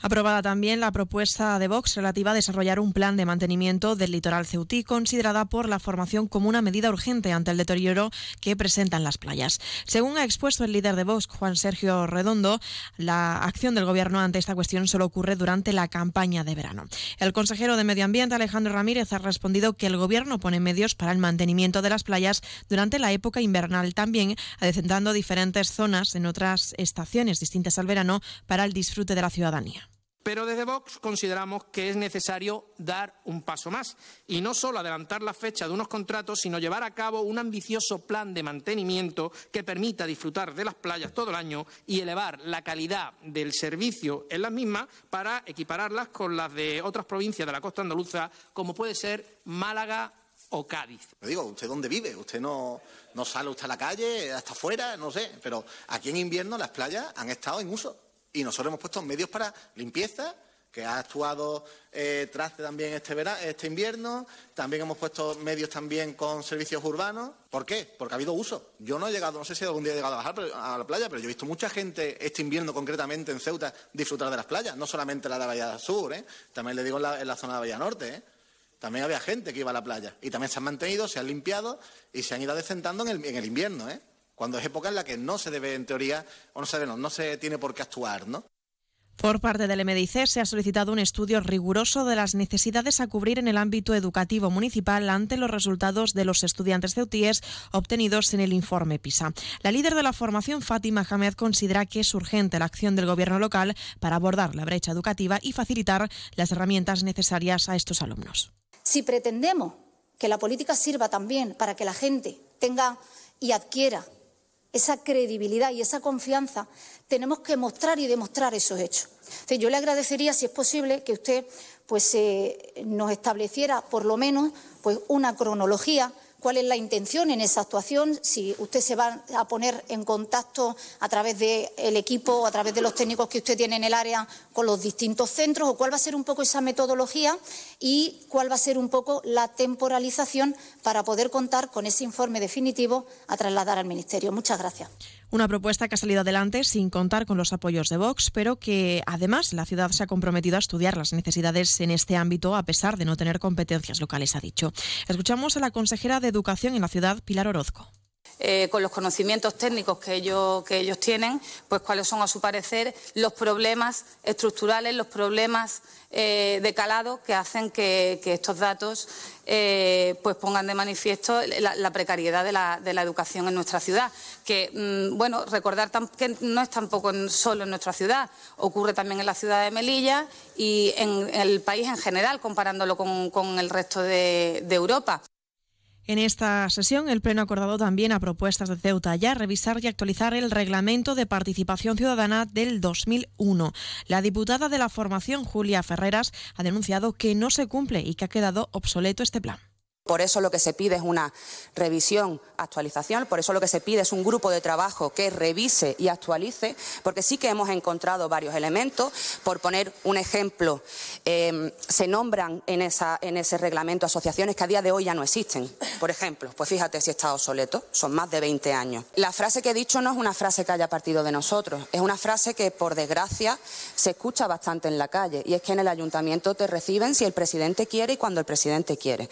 Aprobada también la propuesta de Vox relativa a desarrollar un plan de mantenimiento del litoral ceutí, considerada por la formación como una medida urgente ante el deterioro que presentan las playas. Según ha expuesto el líder de Vox, Juan Sergio Redondo, la acción del Gobierno ante esta cuestión solo ocurre durante la campaña de verano. El consejero de Medio Ambiente, Alejandro Ramírez, ha respondido que el Gobierno pone medios para el mantenimiento de las playas durante la época invernal, también adecentando diferentes zonas en otras estaciones distintas al verano para el disfrute de la ciudadanía. Pero desde Vox consideramos que es necesario dar un paso más y no solo adelantar la fecha de unos contratos, sino llevar a cabo un ambicioso plan de mantenimiento que permita disfrutar de las playas todo el año y elevar la calidad del servicio en las mismas para equipararlas con las de otras provincias de la costa andaluza, como puede ser Málaga o Cádiz. Le digo, ¿usted dónde vive? Usted no, no sale usted a la calle, hasta afuera, no sé. Pero aquí en invierno las playas han estado en uso. Y nosotros hemos puesto medios para limpieza, que ha actuado eh, Traste también este, este invierno. También hemos puesto medios también con servicios urbanos. ¿Por qué? Porque ha habido uso. Yo no he llegado, no sé si algún día he llegado a bajar a la playa, pero yo he visto mucha gente este invierno concretamente en Ceuta disfrutar de las playas. No solamente la de Bahía Sur, ¿eh? también le digo en la, zona de Bahía Norte. ¿eh? También había gente que iba a la playa y también se han mantenido, se han limpiado y se han ido decentando en el, en el invierno, ¿eh? Cuando es época en la que no se debe, en teoría, o no se debe, no, no se tiene por qué actuar, ¿no? Por parte del MDIC se ha solicitado un estudio riguroso de las necesidades a cubrir en el ámbito educativo municipal ante los resultados de los estudiantes ceutíes obtenidos en el informe PISA. La líder de la formación, Fátima Hamed, considera que es urgente la acción del gobierno local para abordar la brecha educativa y facilitar las herramientas necesarias a estos alumnos. Si pretendemos que la política sirva también para que la gente tenga y adquiera esa credibilidad y esa confianza, tenemos que mostrar y demostrar esos hechos. Yo le agradecería, si es posible, que usted pues, eh, nos estableciera por lo menos pues, una cronología cuál es la intención en esa actuación, si usted se va a poner en contacto a través del equipo, a través de los técnicos que usted tiene en el área con los distintos centros, o cuál va a ser un poco esa metodología y cuál va a ser un poco la temporalización para poder contar con ese informe definitivo a trasladar al Ministerio. Muchas gracias. Una propuesta que ha salido adelante sin contar con los apoyos de Vox, pero que además la ciudad se ha comprometido a estudiar las necesidades en este ámbito a pesar de no tener competencias locales, ha dicho. Escuchamos a la consejera de Educación en la ciudad, Pilar Orozco. Eh, con los conocimientos técnicos que ellos, tienen, pues cuáles son, a su parecer, los problemas estructurales, los problemas eh, de calado que hacen que, estos datos eh, pues pongan de manifiesto la, precariedad de la, de la educación en nuestra ciudad. Que, mm, bueno, recordar que no es tampoco solo en nuestra ciudad, ocurre también en la ciudad de Melilla y en el país en general, comparándolo con, el resto de Europa. En esta sesión, el Pleno ha acordado también a propuestas de Ceuta ya revisar y actualizar el Reglamento de Participación Ciudadana del 2001. La diputada de la formación, Julia Ferreras, ha denunciado que no se cumple y que ha quedado obsoleto este plan. Por eso lo que se pide es una revisión, actualización, por eso lo que se pide es un grupo de trabajo que revise y actualice, porque sí que hemos encontrado varios elementos. Por poner un ejemplo, eh, se nombran en, en ese reglamento asociaciones que a día de hoy ya no existen. Por ejemplo, pues fíjate si está obsoleto, son más de 20 años. La frase que he dicho no es una frase que haya partido de nosotros, es una frase que por desgracia se escucha bastante en la calle y es que en el ayuntamiento te reciben si el presidente quiere y cuando el presidente quiere.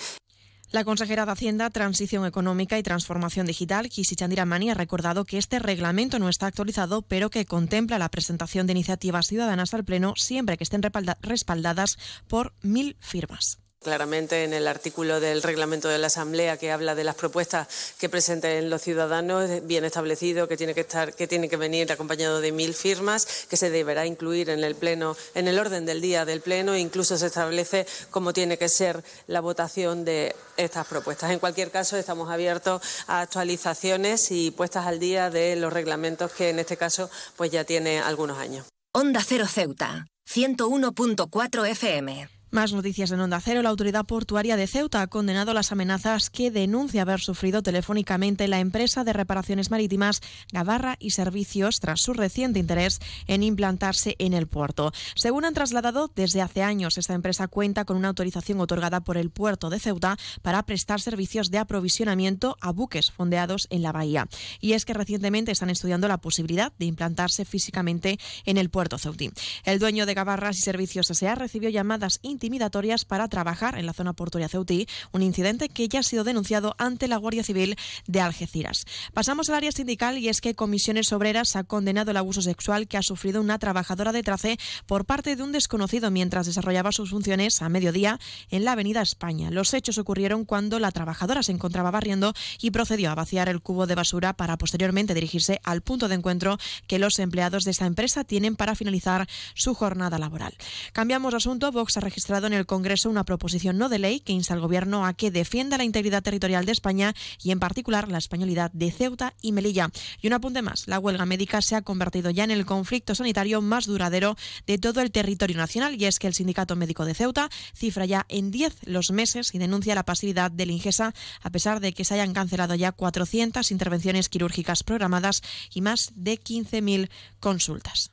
La consejera de Hacienda, Transición Económica y Transformación Digital, Kisi Chandiramani, ha recordado que este reglamento no está actualizado, pero que contempla la presentación de iniciativas ciudadanas al Pleno siempre que estén respalda- respaldadas por mil firmas. Claramente en el artículo del reglamento de la Asamblea que habla de las propuestas que presenten los ciudadanos, bien establecido que tiene que estar, que tiene que venir acompañado de mil firmas, que se deberá incluir en el pleno, en el orden del día del pleno, e incluso se establece cómo tiene que ser la votación de estas propuestas. En cualquier caso, estamos abiertos a actualizaciones y puestas al día de los reglamentos que en este caso pues ya tiene algunos años. Onda Cero Ceuta, 101.4 FM. Más noticias en Onda Cero. La autoridad portuaria de Ceuta ha condenado las amenazas que denuncia haber sufrido telefónicamente la empresa de reparaciones marítimas Gabarra y Servicios tras su reciente interés en implantarse en el puerto. Según han trasladado, desde hace años esta empresa cuenta con una autorización otorgada por el puerto de Ceuta para prestar servicios de aprovisionamiento a buques fondeados en la bahía. Y es que recientemente están estudiando la posibilidad de implantarse físicamente en el puerto ceutí. El dueño de Gabarras y Servicios S.A. recibió llamadas intimidatorias intimidatorias para trabajar en la zona portuaria ceutí, un incidente que ya ha sido denunciado ante la Guardia Civil de Algeciras. Pasamos al área sindical y es que Comisiones Obreras ha condenado el abuso sexual que ha sufrido una trabajadora de Trace por parte de un desconocido mientras desarrollaba sus funciones a mediodía en la Avenida España. Los hechos ocurrieron cuando la trabajadora se encontraba barriendo y procedió a vaciar el cubo de basura para posteriormente dirigirse al punto de encuentro que los empleados de esta empresa tienen para finalizar su jornada laboral. Cambiamos de asunto. Vox ha registrado en el Congreso una proposición no de ley que insta al Gobierno a que defienda la integridad territorial de España y, en particular, la españolidad de Ceuta y Melilla. Y un apunte más. La huelga médica se ha convertido ya en el conflicto sanitario más duradero de todo el territorio nacional y es que el Sindicato Médico de Ceuta cifra ya en 10 los meses y denuncia la pasividad del Ingesa a pesar de que se hayan cancelado ya 400 intervenciones quirúrgicas programadas y más de 15.000 consultas.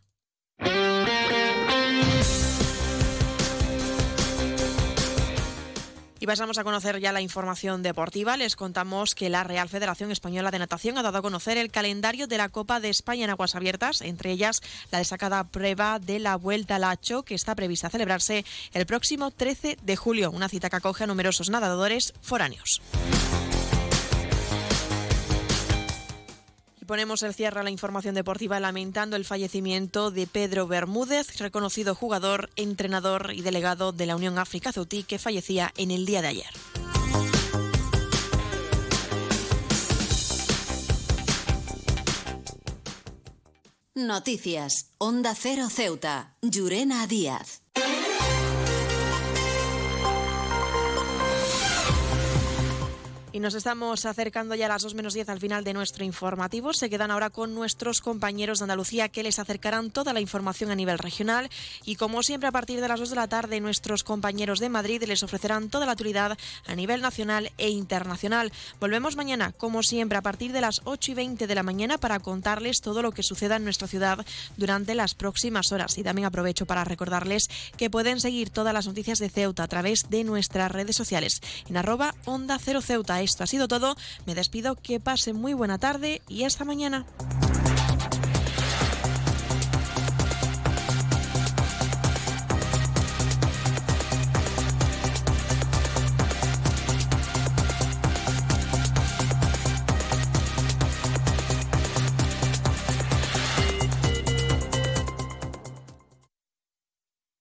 Y pasamos a conocer ya la información deportiva. Les contamos que la Real Federación Española de Natación ha dado a conocer el calendario de la Copa de España en aguas abiertas, entre ellas la destacada prueba de la Vuelta al Hacho, que está prevista celebrarse el próximo 13 de julio, una cita que acoge a numerosos nadadores foráneos. Y ponemos el cierre a la información deportiva lamentando el fallecimiento de Pedro Bermúdez, reconocido jugador, entrenador y delegado de la Unión África Ceutí, que fallecía en el día de ayer. Noticias. Onda Cero Ceuta. Llurena Díaz. Y nos estamos acercando ya a las 2 menos 10 al final de nuestro informativo. Se quedan ahora con nuestros compañeros de Andalucía que les acercarán toda la información a nivel regional. Y como siempre, a partir de las 2 de la tarde, nuestros compañeros de Madrid les ofrecerán toda la actualidad a nivel nacional e internacional. Volvemos mañana, como siempre, a partir de las 8 y 20 de la mañana para contarles todo lo que suceda en nuestra ciudad durante las próximas horas. Y también aprovecho para recordarles que pueden seguir todas las noticias de Ceuta a través de nuestras redes sociales en arroba onda cero Ceuta. Esto ha sido todo. Me despido. Que pase muy buena tarde y hasta mañana.